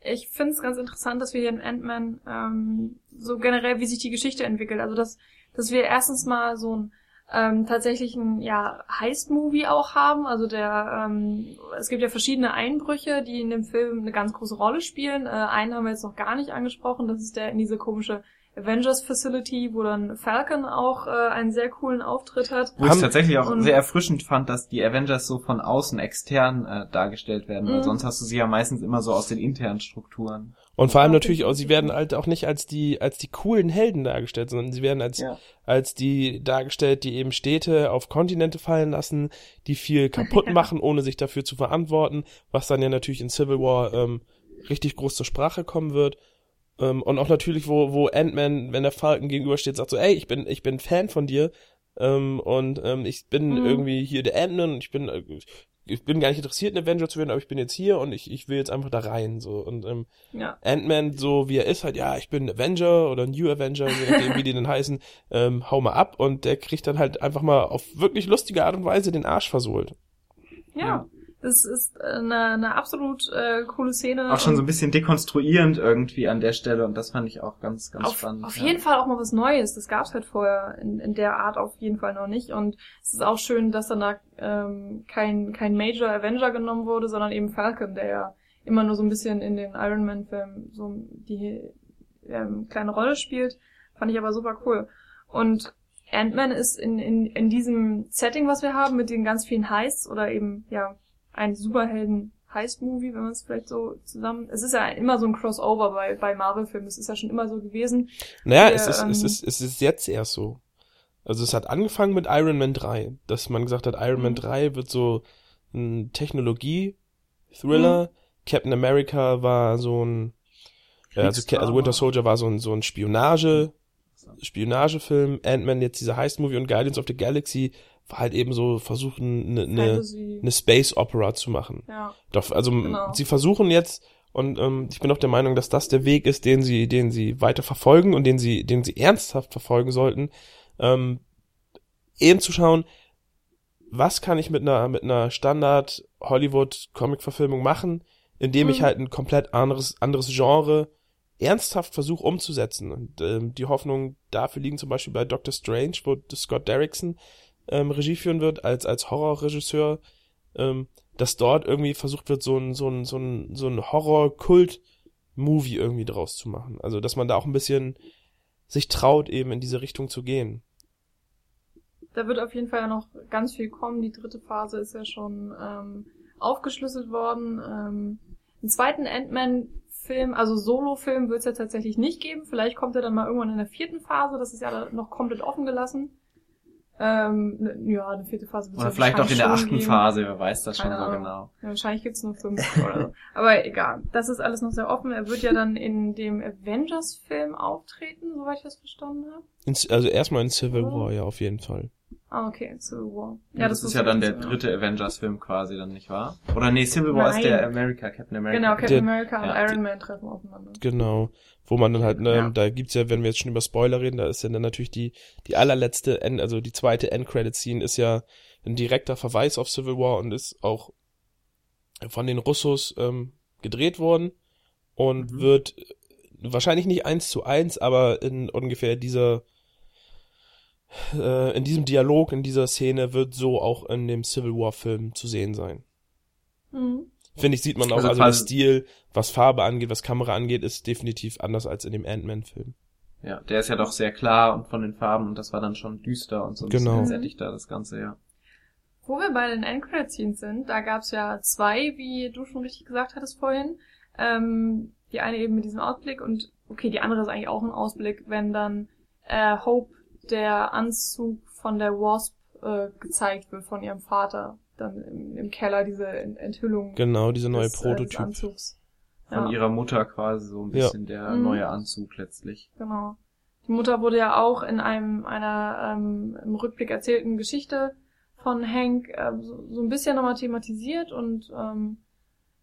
Ich finde es ganz interessant, dass wir hier in Ant-Man ähm, so generell, wie sich die Geschichte entwickelt. Also dass, dass wir erstens mal so ein ähm, tatsächlich ein ja, Heist-Movie auch haben. Also der, ähm, es gibt ja verschiedene Einbrüche, die in dem Film eine ganz große Rolle spielen. Äh, einen haben wir jetzt noch gar nicht angesprochen, das ist der in diese komische Avengers Facility, wo dann Falcon auch äh, einen sehr coolen Auftritt hat. Wo ich tatsächlich auch sehr erfrischend fand, dass die Avengers so von außen extern äh, dargestellt werden, weil Mhm. sonst hast du sie ja meistens immer so aus den internen Strukturen. Und vor allem natürlich auch, sie werden halt auch nicht als die, als die coolen Helden dargestellt, sondern sie werden als, Ja. als die dargestellt, die eben Städte auf Kontinente fallen lassen, die viel kaputt machen, ohne sich dafür zu verantworten, was dann ja natürlich in Civil War ähm, richtig groß zur Sprache kommen wird. Ähm, und auch natürlich, wo, wo Ant-Man, wenn der Falcon gegenübersteht, sagt so, ey, ich bin, ich bin Fan von dir, ähm, und ähm, ich bin Mhm. irgendwie hier der Ant-Man und ich bin, äh, ich bin gar nicht interessiert, ein Avenger zu werden, aber ich bin jetzt hier und ich, ich will jetzt einfach da rein, so. Und ähm, Ja. Ant-Man, so wie er ist, halt, ja, ich bin Avenger oder New Avenger, je nachdem, wie die denn heißen, ähm, hau mal ab und der kriegt dann halt einfach mal auf wirklich lustige Art und Weise den Arsch versohlt. Ja. Das ist äh, eine, eine absolut äh, coole Szene. Auch schon so ein bisschen dekonstruierend irgendwie an der Stelle und das fand ich auch ganz, ganz auf, spannend. auf ja. jeden Fall auch mal was Neues. Das gab's halt vorher in, in der Art auf jeden Fall noch nicht. Und es ist auch schön, dass dann da ähm, kein, kein Major Avenger genommen wurde, sondern eben Falcon, der ja immer nur so ein bisschen in den Iron Man-Filmen so die ähm, kleine Rolle spielt. Fand ich aber super cool. Und Ant-Man ist in, in, in diesem Setting, was wir haben, mit den ganz vielen Heists oder eben, ja, ein Superhelden Heist-Movie, wenn man es vielleicht so zusammen. Es ist ja immer so ein Crossover bei, bei Marvel-Filmen. Es ist ja schon immer so gewesen. Naja, Wir, es, ist, es, ähm, ist, es ist jetzt erst so. Also es hat angefangen mit Iron Man 3, dass man gesagt hat, Iron Man Mhm. 3 wird so ein Technologie-Thriller. Captain America war so ein, ja, also, also Winter Soldier war so ein, so ein Spionage, Spionagefilm. Ant-Man jetzt dieser Heist-Movie und Guardians of the Galaxy halt eben so versuchen, eine ne, Fantasy. ne Space Opera zu machen. ja. Doch, also Genau. sie versuchen jetzt und ähm, ich bin auch der Meinung, dass das der Weg ist, den sie, den sie weiter verfolgen und den sie, den sie ernsthaft verfolgen sollten, ähm, eben zu schauen, was kann ich mit einer mit einer Standard Hollywood Comic Verfilmung machen, indem ich Mhm. halt ein komplett anderes anderes Genre ernsthaft versuche umzusetzen. Und ähm, die Hoffnung dafür liegen zum Beispiel bei Doctor Strange, wo Scott Derrickson ähm, Regie führen wird als als Horrorregisseur, ähm, dass dort irgendwie versucht wird, so ein so ein so ein so ein Horror-Kult-Movie irgendwie draus zu machen. Also dass man da auch ein bisschen sich traut, eben in diese Richtung zu gehen. Da wird auf jeden Fall noch ganz viel kommen. Die dritte Phase ist ja schon ähm, aufgeschlüsselt worden. Ähm, einen zweiten Ant-Man-Film, also Solo-Film, wird es ja tatsächlich nicht geben. Vielleicht kommt er dann mal irgendwann in der vierten Phase. Das ist ja noch komplett offen gelassen. Ähm, ne, ja, eine vierte Phase wird Oder vielleicht auch in der achten geben. Phase, wer weiß das schon Keine so Ahnung. genau. Ja, wahrscheinlich gibt's nur fünf oder so. Aber egal. Das ist alles noch sehr offen. Er wird ja dann in dem Avengers-Film auftreten, soweit ich das verstanden habe. In, also erstmal in Civil. War, ja, auf jeden Fall. Ah, okay, Civil War. Ja, das, ist wusste ja dann der dritte Avengers-Film quasi dann, nicht wahr? Oder nee, Civil War ist Nein. der America, Captain America. Genau, Captain Der- America und ja, Iron Man treffen aufeinander. Genau. Wo man dann halt, ne, Ja. da gibt's ja, wenn wir jetzt schon über Spoiler reden, da ist ja dann natürlich die, die allerletzte, End, also die zweite End-Credit-Scene ist ja ein direkter Verweis auf Civil War und ist auch von den Russos ähm, gedreht worden und Mhm. wird wahrscheinlich nicht eins zu eins, aber in ungefähr dieser äh, in diesem Dialog, in dieser Szene wird so auch in dem Civil War Film zu sehen sein. Mhm. finde ich, sieht man auch, Also also, der Stil, was Farbe angeht, was Kamera angeht, ist definitiv anders als in dem Ant-Man-Film. Ja, der ist ja doch sehr klar und von den Farben und das war dann schon düster und so ein Genau. bisschen sättigter, das Ganze, ja. Wo wir bei den Endcredit-Scenes sind, da gab's ja zwei, wie du schon richtig gesagt hattest vorhin. Ähm, die eine eben mit diesem Ausblick und okay, die andere ist eigentlich auch ein Ausblick, wenn dann äh, Hope der Anzug von der Wasp äh, gezeigt wird von ihrem Vater. Dann im, im Keller diese Ent- Enthüllung Genau, dieser neue des, äh, des Prototyp. Anzugs. Von Ja. ihrer Mutter quasi so ein Ja. bisschen der Mhm. neue Anzug letztlich. Genau. Die Mutter wurde ja auch in einem einer ähm, im Rückblick erzählten Geschichte von Hank ähm, so, so ein bisschen nochmal thematisiert und ähm,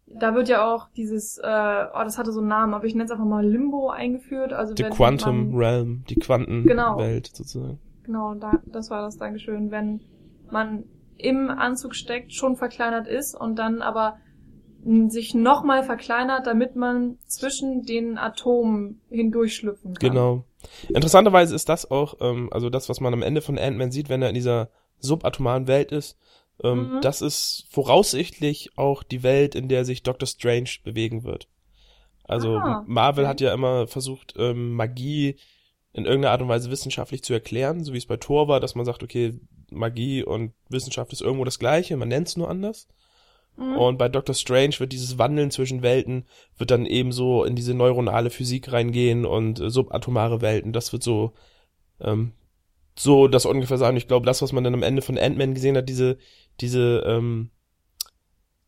da wird ja auch dieses, äh, oh, das hatte so einen Namen, aber ich nenne es einfach mal Limbo eingeführt. Also Die wenn Quantum man, Realm, die Genau. Quantenwelt sozusagen. Genau, da, das war das Dankeschön. Wenn man im Anzug steckt, schon verkleinert ist und dann aber m, sich nochmal verkleinert, damit man zwischen den Atomen hindurchschlüpfen kann. Genau. Interessanterweise ist das auch, ähm, also das, was man am Ende von Ant-Man sieht, wenn er in dieser subatomaren Welt ist, ähm, Mhm. das ist voraussichtlich auch die Welt, in der sich Doctor Strange bewegen wird. Also Ah, Marvel okay. hat ja immer versucht, ähm, Magie in irgendeiner Art und Weise wissenschaftlich zu erklären, so wie es bei Thor war, dass man sagt, okay, Magie und Wissenschaft ist irgendwo das Gleiche, man nennt es nur anders. Mhm. Und bei Doctor Strange wird dieses Wandeln zwischen Welten, wird dann ebenso in diese neuronale Physik reingehen und äh, subatomare Welten. Das wird so, ähm, so das ungefähr sein. Ich glaube, das, was man dann am Ende von Ant-Man gesehen hat, diese, diese, ähm,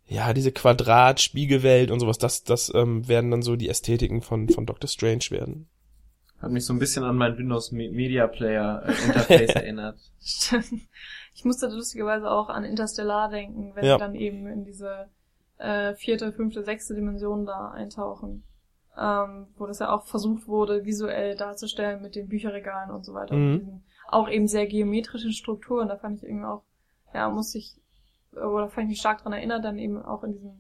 ja, diese Quadrat-Spiegelwelt und sowas, das, das ähm, werden dann so die Ästhetiken von, von Doctor Strange werden. Hat mich so ein bisschen an mein Windows Me- Media Player äh, Interface erinnert. Stimmt. Ich musste lustigerweise auch an Interstellar denken, wenn Ja. sie dann eben in diese äh, vierte, fünfte, sechste Dimension da eintauchen. Ähm, wo das ja auch versucht wurde, visuell darzustellen mit den Bücherregalen und so weiter. Mhm. Und diesen auch eben sehr geometrischen Strukturen. Da fand ich irgendwie auch, ja, musste ich, oder fand ich mich stark dran erinnert, dann eben auch in diesem,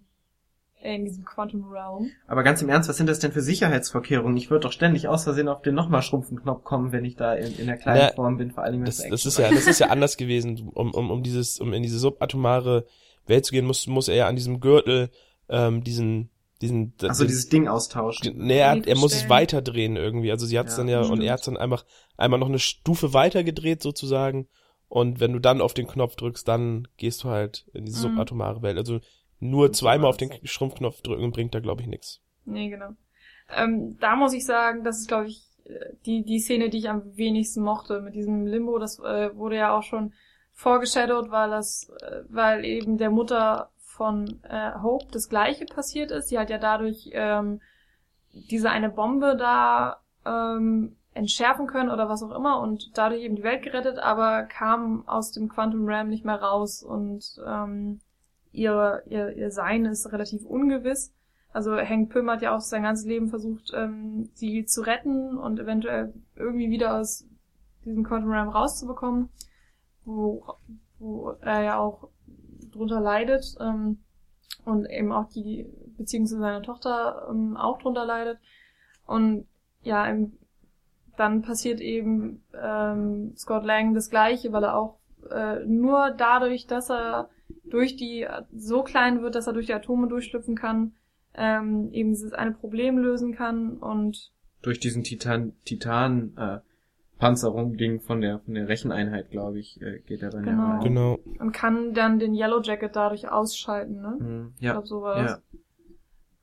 äh, in diesem Quantum Realm. Aber ganz im Ernst, was sind das denn für Sicherheitsvorkehrungen? Ich würde doch ständig aus Versehen auf den nochmal schrumpfen Knopf kommen, wenn ich da in, in der kleinen Ja, Form bin, vor allem wenn Das, es das ist ja, das ist ja anders gewesen. Um, um, um dieses, um in diese subatomare Welt zu gehen, muss, muss er ja an diesem Gürtel, ähm, diesen, diesen, Achso, dieses Ding austauschen. Nee, er, hat- er muss es weiterdrehen irgendwie. Also sie hat es Ja, dann ja, und stimmt. er hat dann einfach einmal noch eine Stufe weiter gedreht sozusagen. Und wenn du dann auf den Knopf drückst, dann gehst du halt in diese Mhm. subatomare Welt. Also nur zweimal auf den. Schrumpfknopf drücken bringt da, glaube ich, nichts. Nee, genau. Ähm, da muss ich sagen, das ist, glaube ich, die, die Szene, die ich am wenigsten mochte mit diesem Limbo. Das äh, wurde ja auch schon vorgeshadowt, weil das, äh, weil eben der Mutter von äh, Hope das Gleiche passiert ist. Sie hat ja dadurch ähm, diese eine Bombe da ähm, entschärfen können oder was auch immer und dadurch eben die Welt gerettet, aber kam aus dem Quantum Realm nicht mehr raus und ähm, ihr, ihr, ihr Sein ist relativ ungewiss. Also Hank Pym hat ja auch sein ganzes Leben versucht, ähm, sie zu retten und eventuell irgendwie wieder aus diesem Quantum Realm rauszubekommen, wo, wo er ja auch drunter leidet ähm, und eben auch die Beziehung zu seiner Tochter ähm, auch drunter leidet. Und ja, im, dann passiert eben ähm, Scott Lang das Gleiche, weil er auch äh, nur dadurch, dass er durch die so klein wird, dass er durch die Atome durchschlüpfen kann, ähm, eben dieses eine Problem lösen kann und Durch diesen Titan, Titan, äh, Panzerung-Ding von der, von der Recheneinheit, glaube ich, äh, geht er dann Genau. ja rein. Genau. und kann dann den Yellow Jacket dadurch ausschalten, ne? Ich ja. glaube, so war das.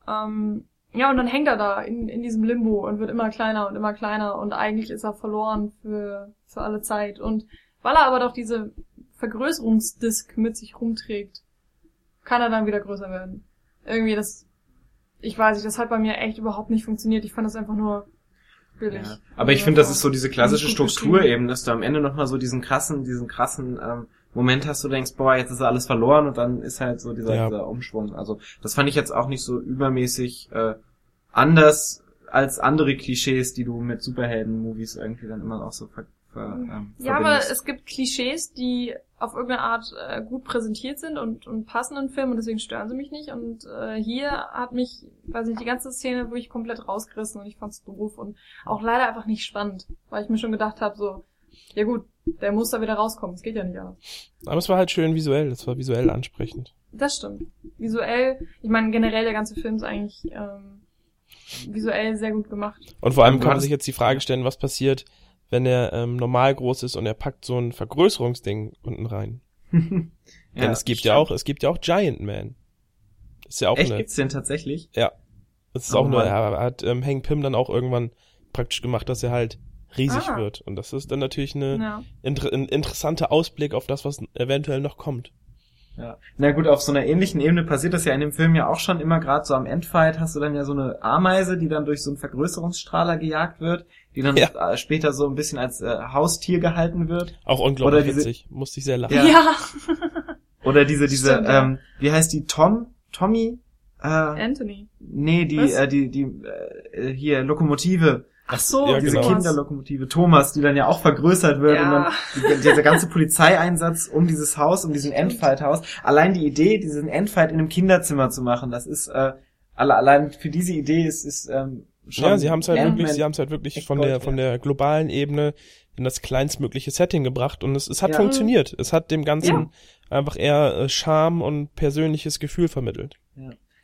Ja. Ähm, ja, und dann hängt er da in, in diesem Limbo und wird immer kleiner und immer kleiner und eigentlich ist er verloren für, für alle Zeit. Und weil er aber doch diese Vergrößerungsdisk mit sich rumträgt, kann er dann wieder größer werden. Irgendwie das, ich weiß nicht, das hat bei mir echt überhaupt nicht funktioniert. Ich fand das einfach nur billig. Ja. Aber ich finde, das ist so diese klassische Struktur eben, dass du am Ende nochmal so diesen krassen, diesen krassen ähm, Moment hast, du denkst, boah, jetzt ist alles verloren und dann ist halt so dieser, Ja. dieser Umschwung. Also das fand ich jetzt auch nicht so übermäßig äh, anders als andere Klischees, die du mit Superhelden-Movies irgendwie dann immer auch so ver, ver, ähm, Ja, aber es gibt Klischees, die auf irgendeine Art äh, gut präsentiert sind und, und passen in Filmen und deswegen stören sie mich nicht. Und äh, hier hat mich, weiß nicht, die ganze Szene wirklich komplett rausgerissen und ich fand's doof und auch leider einfach nicht spannend, weil ich mir schon gedacht habe, so, ja gut, der muss da wieder rauskommen, es geht ja nicht anders. Aber es war halt schön visuell, es war visuell ansprechend. Das stimmt. Visuell, ich meine generell der ganze Film ist eigentlich ähm, visuell sehr gut gemacht. Und vor allem kann man sich jetzt die Frage stellen, was passiert, wenn er ähm, normal groß ist und er packt so ein Vergrößerungsding unten rein. Denn es gibt ja stimmt. auch, es gibt ja auch Giant Man. Ist ja auch Echt, eine, gibt's den tatsächlich? ja. Das ist Oh auch nur, er hat ähm, Hank Pym dann auch irgendwann praktisch gemacht, dass er halt riesig Ah. wird. Und das ist dann natürlich eine, Ja. inter ein interessanter Ausblick auf das, was eventuell noch kommt. Ja. Na gut, auf so einer ähnlichen Ebene passiert das ja in dem Film ja auch schon immer, gerade so am Endfight hast du dann ja so eine Ameise, die dann durch so einen Vergrößerungsstrahler gejagt wird, die dann Ja. äh, später so ein bisschen als äh, Haustier gehalten wird. Auch unglaublich Oder diese- witzig. Musste ich sehr lachen. Ja. Ja. Oder diese, diese, Stimmt, ja. ähm, wie heißt die, Tom? Tommy? Äh, Anthony. nee, die, Was? äh, die, die, äh, hier, Lokomotive. Ach so, Ja, Diese genau. Kinderlokomotive Thomas, die dann ja auch vergrößert wird Ja. und dann die, dieser ganze Polizeieinsatz um dieses Haus, um diesen. Endfight-Haus. Allein die Idee, diesen Endfight in einem Kinderzimmer zu machen, das ist äh, alle, allein für diese Idee ist ist ähm, schon Ja, sie haben es halt wirklich, sie haben es halt wirklich von der von der globalen Ebene in das kleinstmögliche Setting gebracht und es, es hat Ja. funktioniert. Es hat dem Ganzen Ja. einfach eher äh, Charme und persönliches Gefühl vermittelt.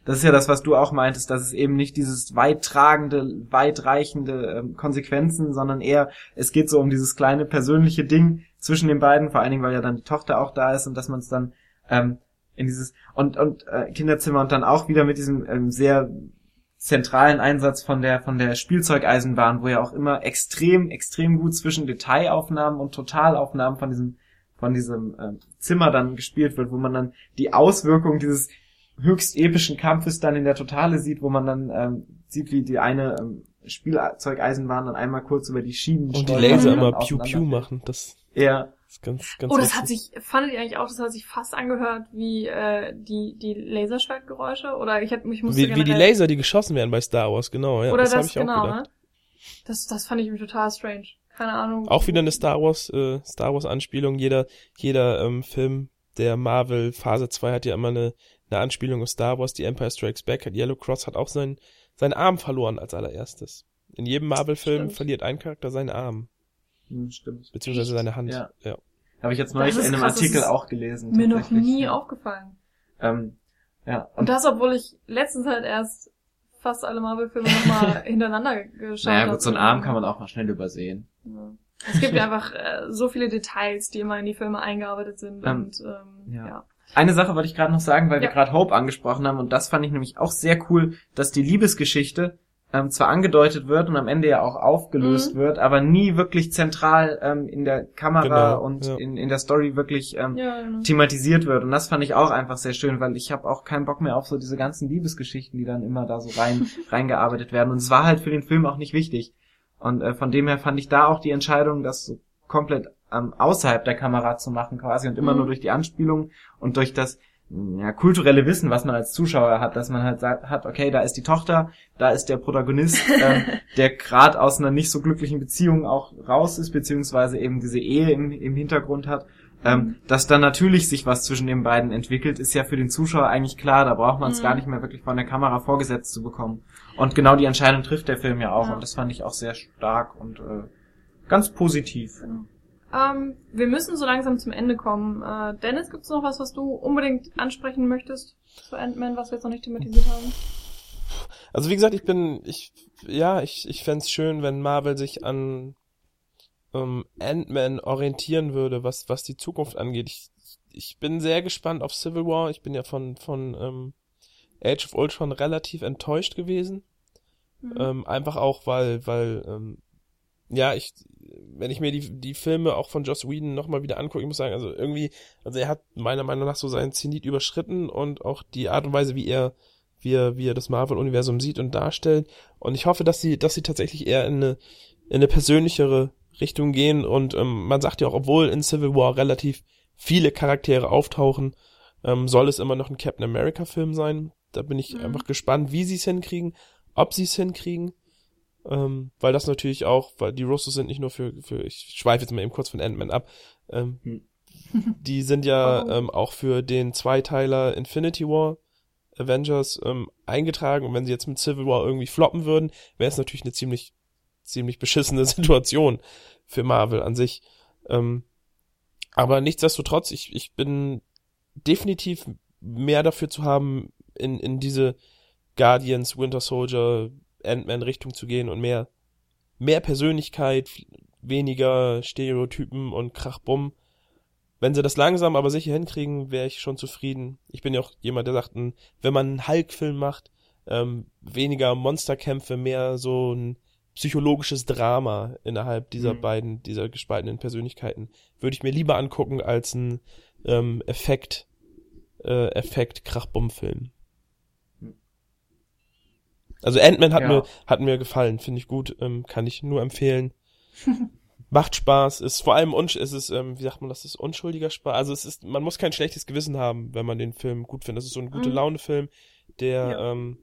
Das ist ja das, was du auch meintest, dass es eben nicht dieses weittragende, weitreichende ähm, Konsequenzen, sondern eher, es geht so um dieses kleine persönliche Ding zwischen den beiden, vor allen Dingen, weil ja dann die Tochter auch da ist und dass man es dann ähm, in dieses und und äh, Kinderzimmer und dann auch wieder mit diesem ähm, sehr zentralen Einsatz von der von der Spielzeugeisenbahn, wo ja auch immer extrem extrem gut zwischen Detailaufnahmen und Totalaufnahmen von diesem von diesem ähm, Zimmer dann gespielt wird, wo man dann die Auswirkungen dieses höchst epischen Kampfes dann in der Totale sieht, wo man dann ähm, sieht, wie die eine ähm, Spielzeugeisenbahn dann einmal kurz über die Schienen Und die Laser immer Pew Pew auseinanderfällt. machen. Das Ja, ist ganz, ganz Oh, das witzig. hat sich, fandet ihr eigentlich auch, das hat sich fast angehört wie äh, die die Laserschwertgeräusche? Oder ich hätte mich musste wie, wie die Laser, die geschossen werden bei Star Wars, genau. Ja, Oder das, das, habe ich genau, auch gedacht. ne? Das, das fand ich irgendwie total strange. Keine Ahnung. Auch wieder eine Star Wars, äh, Star Wars Anspielung. Jeder, jeder ähm, Film der Marvel Phase 2 hat ja immer eine, eine Anspielung auf Star Wars. Die Empire Strikes Back hat Yellow Cross hat auch seinen, seinen Arm verloren als allererstes. In jedem Marvel-Film verliert ein Charakter seinen Arm, hm, stimmt. beziehungsweise seine Hand. Ja. ja. Habe ich jetzt neulich in einem krass, Artikel auch gelesen. Mir noch nie ja. aufgefallen. Ähm, ja, Und das, obwohl ich letztens halt erst fast alle Marvel-Filme nochmal hintereinander geschaut naja, habe. gut, so einen Arm kann man auch mal schnell übersehen. Ja. Es gibt ja einfach äh, so viele Details, die immer in die Filme eingearbeitet sind. Ähm, und ähm, ja. ja. Eine Sache wollte ich gerade noch sagen, weil wir Ja. gerade Hope angesprochen haben und das fand ich nämlich auch sehr cool, dass die Liebesgeschichte ähm, zwar angedeutet wird und am Ende ja auch aufgelöst Mhm. wird, aber nie wirklich zentral ähm, in der Kamera Genau, und ja. in, in der Story wirklich ähm, Ja, genau. thematisiert wird. Und das fand ich auch einfach sehr schön, weil ich habe auch keinen Bock mehr auf so diese ganzen Liebesgeschichten, die dann immer da so rein reingearbeitet werden. Und es war halt für den Film auch nicht wichtig. Und äh, von dem her fand ich da auch die Entscheidung, das so komplett ähm, außerhalb der Kamera zu machen quasi und immer Mhm. nur durch die Anspielung und durch das ja, kulturelle Wissen, was man als Zuschauer hat, dass man halt sagt, hat, okay, da ist die Tochter, da ist der Protagonist, ähm, der gerade aus einer nicht so glücklichen Beziehung auch raus ist, beziehungsweise eben diese Ehe im, im Hintergrund hat. Ähm, dass dann natürlich sich was zwischen den beiden entwickelt, ist ja für den Zuschauer eigentlich klar, da braucht man es Mhm. gar nicht mehr wirklich von der Kamera vorgesetzt zu bekommen. Und genau die Entscheidung trifft der Film ja auch Ja. und das fand ich auch sehr stark und äh, ganz positiv. Ähm, wir müssen so langsam zum Ende kommen. Äh, Dennis, gibt's noch was, was du unbedingt ansprechen möchtest zu Ant-Man, was wir jetzt noch nicht thematisiert haben? Also wie gesagt, ich bin, ich, ja, ich, ich fänd's schön, wenn Marvel sich an ähm, Ant-Man orientieren würde, was, was die Zukunft angeht. Ich, ich bin sehr gespannt auf Civil War. Ich bin ja von, von ähm, Age of Ultron relativ enttäuscht gewesen. Mhm. Ähm, einfach auch, weil, weil, ähm, ja, ich, wenn ich mir die, die Filme auch von Joss Whedon nochmal wieder angucke, ich muss sagen, also irgendwie, also er hat meiner Meinung nach so seinen Zenit überschritten und auch die Art und Weise, wie er, wie er, wie er das Marvel-Universum sieht und darstellt. Und ich hoffe, dass sie, dass sie tatsächlich eher in eine, in eine persönlichere Richtung gehen und ähm, man sagt ja auch, obwohl in Civil War relativ viele Charaktere auftauchen, ähm, soll es immer noch ein Captain America Film sein. Da bin ich Mhm. einfach gespannt, wie sie es hinkriegen, ob sie es hinkriegen. Ähm, weil das natürlich auch, weil die Russos sind nicht nur für, für ich schweife jetzt mal eben kurz von Ant-Man ab, ähm, Hm. die sind ja ähm, auch für den Zweiteiler Infinity War Avengers ähm, eingetragen und wenn sie jetzt mit Civil War irgendwie floppen würden, wäre es natürlich eine ziemlich, ziemlich beschissene Situation für Marvel an sich. Ähm, aber nichtsdestotrotz, ich, ich bin definitiv mehr dafür zu haben, in, in diese Guardians, Winter Soldier, Ant-Man Richtung zu gehen und mehr, mehr Persönlichkeit, weniger Stereotypen und Krachbumm. Wenn sie das langsam aber sicher hinkriegen, wäre ich schon zufrieden. Ich bin ja auch jemand, der sagt, wenn man einen Hulk-Film macht, ähm, weniger Monsterkämpfe, mehr so ein psychologisches Drama innerhalb dieser mhm. beiden, dieser gespaltenen Persönlichkeiten, würde ich mir lieber angucken als ein ähm, Effekt, äh, Effekt Krachbumm-Film. Also Ant-Man hat ja. mir hat mir gefallen, finde ich gut, ähm, kann ich nur empfehlen. Macht Spaß, ist vor allem ist es ähm, wie sagt man, das ist unschuldiger Spaß. Also es ist man muss kein schlechtes Gewissen haben, wenn man den Film gut findet. Das ist so ein gute mhm. Laune Film, der ja. ähm,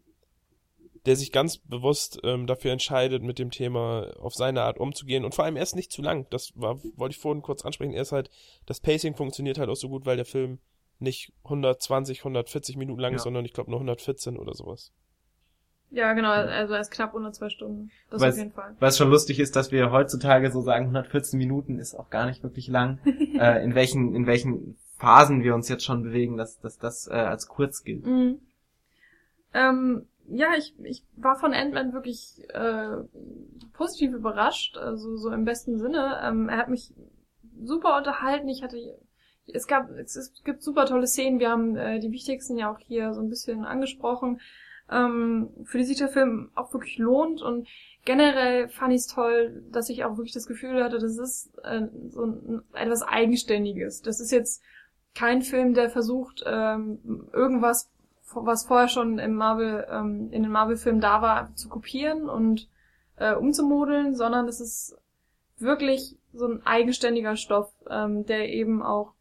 der sich ganz bewusst ähm, dafür entscheidet, mit dem Thema auf seine Art umzugehen. Und vor allem er ist nicht zu lang. Das war, wollte ich vorhin kurz ansprechen. Er ist halt, das Pacing funktioniert halt auch so gut, weil der Film nicht 120, 140 Minuten lang ja. ist, sondern ich glaube nur 114 oder sowas. Ja, genau, also er ist knapp unter zwei Stunden. Das weil's, auf jeden Fall. Was schon lustig ist, dass wir heutzutage so sagen, 114 Minuten ist auch gar nicht wirklich lang. äh, in welchen, in welchen Phasen wir uns jetzt schon bewegen, dass, dass das äh, als kurz gilt. Mhm. Ähm, ja, ich, ich war von Ant-Man wirklich äh, positiv überrascht, also so im besten Sinne. Ähm, er hat mich super unterhalten. Ich hatte es gab es, es gibt super tolle Szenen. Wir haben äh, die wichtigsten ja auch hier so ein bisschen angesprochen ähm, für die sich der Film auch wirklich lohnt und generell fand ich es toll, dass ich auch wirklich das Gefühl hatte, das ist äh, so ein, etwas Eigenständiges. Das ist jetzt kein Film, der versucht, ähm, irgendwas, was vorher schon im Marvel, ähm, in den Marvel-Filmen da war, zu kopieren und äh, umzumodeln, sondern es ist wirklich so ein eigenständiger Stoff, ähm, der eben auch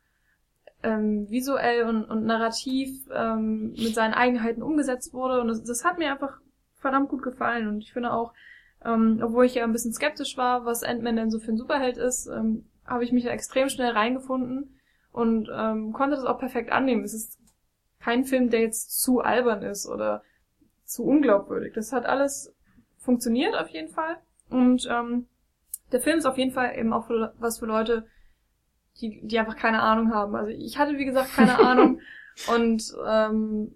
ähm, visuell und, und narrativ ähm, mit seinen Eigenheiten umgesetzt wurde. Und das, das hat mir einfach verdammt gut gefallen. Und ich finde auch, ähm, obwohl ich ja ein bisschen skeptisch war, was Ant-Man denn so für ein Superheld ist, ähm, habe ich mich da extrem schnell reingefunden und ähm, konnte das auch perfekt annehmen. Es ist kein Film, der jetzt zu albern ist oder zu unglaubwürdig. Das hat alles funktioniert auf jeden Fall. Und ähm, der Film ist auf jeden Fall eben auch für, was für Leute, die, die einfach keine Ahnung haben. Also ich hatte, wie gesagt, keine Ahnung und ähm,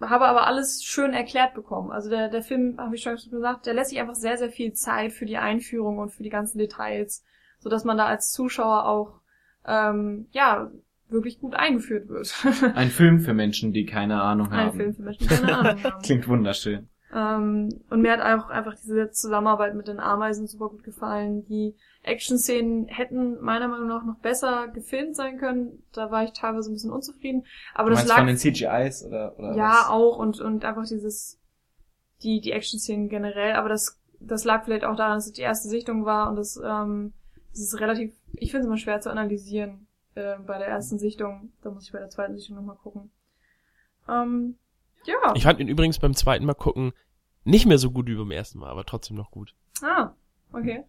habe aber alles schön erklärt bekommen. Also der, der Film, habe ich schon gesagt, der lässt sich einfach sehr, sehr viel Zeit für die Einführung und für die ganzen Details, so dass man da als Zuschauer auch ähm, ja wirklich gut eingeführt wird. Ein Film für Menschen, die keine Ahnung haben. Ein Film für Menschen, die keine Ahnung haben. Klingt wunderschön. Ähm, und mir hat auch einfach diese Zusammenarbeit mit den Ameisen super gut gefallen. Die Action-Szenen hätten meiner Meinung nach noch besser gefilmt sein können. Da war ich teilweise ein bisschen unzufrieden. Aber du das lag von den CGIs oder, oder ja was? auch und und einfach dieses die die Action-Szenen generell. Aber das das lag vielleicht auch daran, dass es die erste Sichtung war und das ähm, das ist relativ. Ich finde es immer schwer zu analysieren äh, bei der ersten Sichtung. Da muss ich bei der zweiten Sichtung nochmal gucken. Ähm, ja. Ich fand ihn übrigens beim zweiten Mal gucken nicht mehr so gut wie beim ersten Mal, aber trotzdem noch gut. Ah, okay.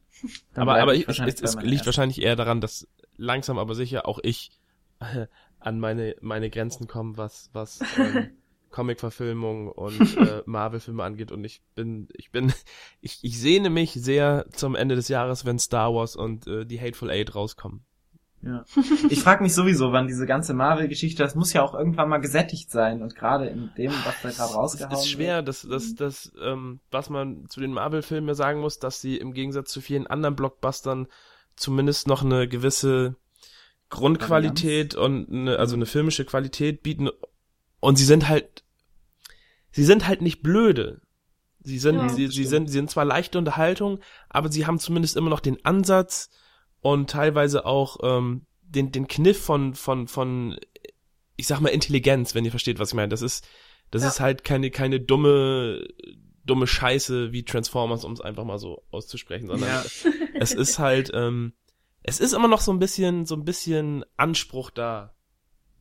aber aber ich, es, es liegt wahrscheinlich eher daran, dass langsam aber sicher auch ich äh, an meine meine Grenzen komme, was was ähm, Comic-Verfilmung und äh, Marvel-Filme angeht und ich bin ich bin ich, ich sehne mich sehr zum Ende des Jahres, wenn Star Wars und äh, die Hateful Eight rauskommen. Ja. Ich frage mich sowieso, wann diese ganze Marvel-Geschichte, das muss ja auch irgendwann mal gesättigt sein und gerade in dem, was da gerade rausgehauen wird. Es ist schwer, das, das, das, ähm, was man zu den Marvel-Filmen sagen muss, dass sie im Gegensatz zu vielen anderen Blockbustern zumindest noch eine gewisse Grundqualität und eine, also eine filmische Qualität bieten und sie sind halt, sie sind halt nicht blöde. Sie sind, ja, sie, sie sind, sie sind zwar leichte Unterhaltung, aber sie haben zumindest immer noch den Ansatz, und teilweise auch ähm, den, den Kniff von, von, von, ich sag mal, Intelligenz, wenn ihr versteht, was ich meine. Das ist, das ja. ist halt keine, keine dumme, dumme Scheiße wie Transformers, um es einfach mal so auszusprechen, sondern ja. es ist halt, ähm, es ist immer noch so ein bisschen, so ein bisschen Anspruch da,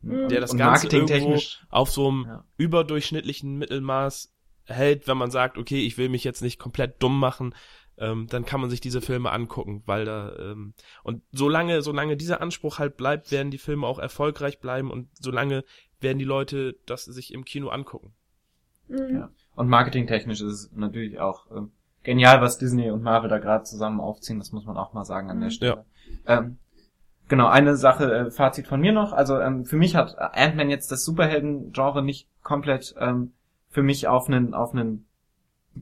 mhm. der das Ganze irgendwo auf so einem ja. überdurchschnittlichen Mittelmaß hält, wenn man sagt, okay, ich will mich jetzt nicht komplett dumm machen, ähm, dann kann man sich diese Filme angucken, weil da ähm, und solange solange dieser Anspruch halt bleibt, werden die Filme auch erfolgreich bleiben und solange werden die Leute das sich im Kino angucken. Mhm. Ja. Und marketingtechnisch ist es natürlich auch ähm, genial, was Disney und Marvel da gerade zusammen aufziehen. Das muss man auch mal sagen an der mhm. Stelle. Ja. Ähm, genau, eine Sache, äh, Fazit von mir noch. Also ähm, für mich hat Ant-Man jetzt das Superhelden-Genre nicht komplett ähm, für mich auf einen auf einen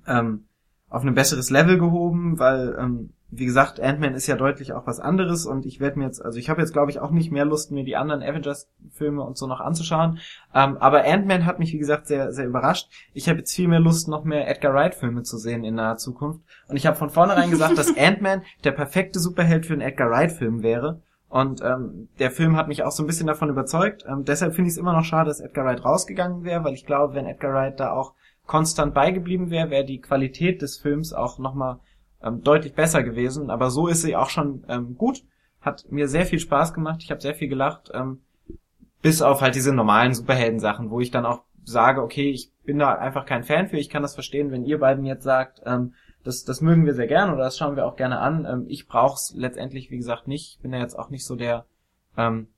ähm, auf ein besseres Level gehoben, weil ähm, wie gesagt, Ant-Man ist ja deutlich auch was anderes und ich werde mir jetzt, also ich habe jetzt glaube ich auch nicht mehr Lust, mir die anderen Avengers-Filme und so noch anzuschauen. Ähm, aber Ant-Man hat mich wie gesagt sehr, sehr überrascht. Ich habe jetzt viel mehr Lust, noch mehr Edgar Wright-Filme zu sehen in naher Zukunft. Und ich habe von vornherein gesagt, dass Ant-Man der perfekte Superheld für einen Edgar Wright-Film wäre. Und ähm, der Film hat mich auch so ein bisschen davon überzeugt. Ähm, deshalb finde ich es immer noch schade, dass Edgar Wright rausgegangen wäre, weil ich glaube, wenn Edgar Wright da auch konstant beigeblieben wäre, wäre die Qualität des Films auch nochmal ähm, deutlich besser gewesen. Aber so ist sie auch schon ähm, gut. Hat mir sehr viel Spaß gemacht. Ich habe sehr viel gelacht. Ähm, bis auf halt diese normalen Superhelden-Sachen, wo ich dann auch sage, okay, ich bin da einfach kein Fan für. Ich kann das verstehen, wenn ihr beiden jetzt sagt, ähm, das, das mögen wir sehr gern oder das schauen wir auch gerne an. Ähm, ich brauch's letztendlich, wie gesagt, nicht. Ich bin ja jetzt auch nicht so der, ähm,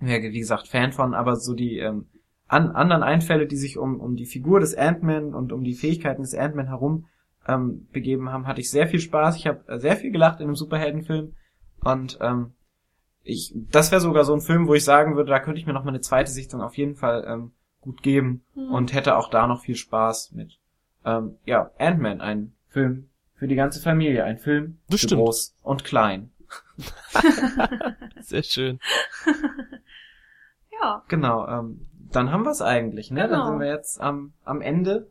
wie gesagt, Fan von, aber so die ähm, an, anderen Einfälle, die sich um, um die Figur des Ant-Man und um die Fähigkeiten des Ant-Man herum ähm, begeben haben, hatte ich sehr viel Spaß. Ich habe äh, sehr viel gelacht in einem Superheldenfilm und ähm, ich, das wäre sogar so ein Film, wo ich sagen würde, da könnte ich mir noch mal eine zweite Sichtung auf jeden Fall ähm, gut geben Mhm. und hätte auch da noch viel Spaß mit. Ähm, ja, Ant-Man, ein Film für die ganze Familie, ein Film Das für groß und klein. Sehr schön. Ja, Genau, ähm, dann haben wir es eigentlich, ne? Dann Genau. sind wir jetzt am, am Ende.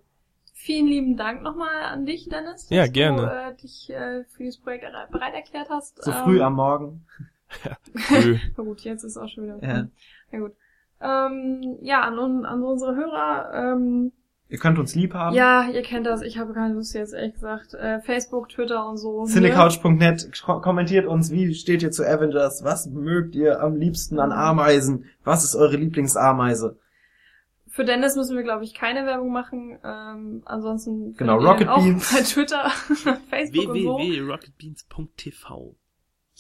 vielen lieben Dank nochmal an dich, Dennis, Ja, dass gerne. du äh, dich äh, für dieses Projekt er- bereit erklärt hast. So Ähm, früh am Morgen. Nö. Na gut, jetzt ist auch schon wieder. Ja. Na gut. Ähm, ja, an, an unsere Hörer, ähm, Ihr könnt uns lieb haben. ja, ihr kennt das, ich habe keine Lust jetzt, ehrlich gesagt. Äh, Facebook, Twitter und so. ne? Cinecouch.net ko- kommentiert uns, wie steht ihr zu Avengers? Was mögt ihr am liebsten an Ameisen? Was ist eure Lieblingsameise? Für Dennis müssen wir, glaube ich, keine Werbung machen. Ähm, ansonsten Genau, Rocket auch Beans. bei Twitter, Facebook und so. www.rocketbeans.tv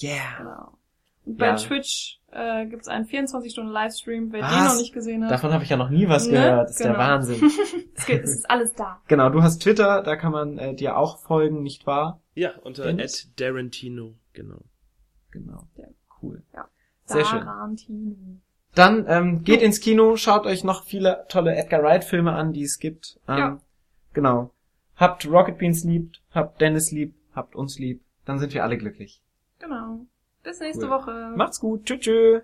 Yeah. Genau. Und bei Ja. Twitch äh, gibt's einen 24-Stunden-Livestream, wer Was? den noch nicht gesehen hat. Davon habe ich ja noch nie was Ne? gehört. Das ist der Genau. Wahnsinn. es, geht, es ist alles da. genau, du hast Twitter, da kann man äh, dir auch folgen, nicht wahr? Ja, unter at Darantino, genau. Genau. Ja. Cool. Ja. Sehr schön. Dann ähm, geht ins Kino, schaut euch noch viele tolle Edgar Wright Filme an, die es gibt. Ähm, Ja. Genau. Habt Rocket Beans lieb, habt Dennis lieb, habt uns lieb. Dann sind wir alle glücklich. Genau. Bis nächste Cool. Woche. Macht's gut. Tschüss. tschüss.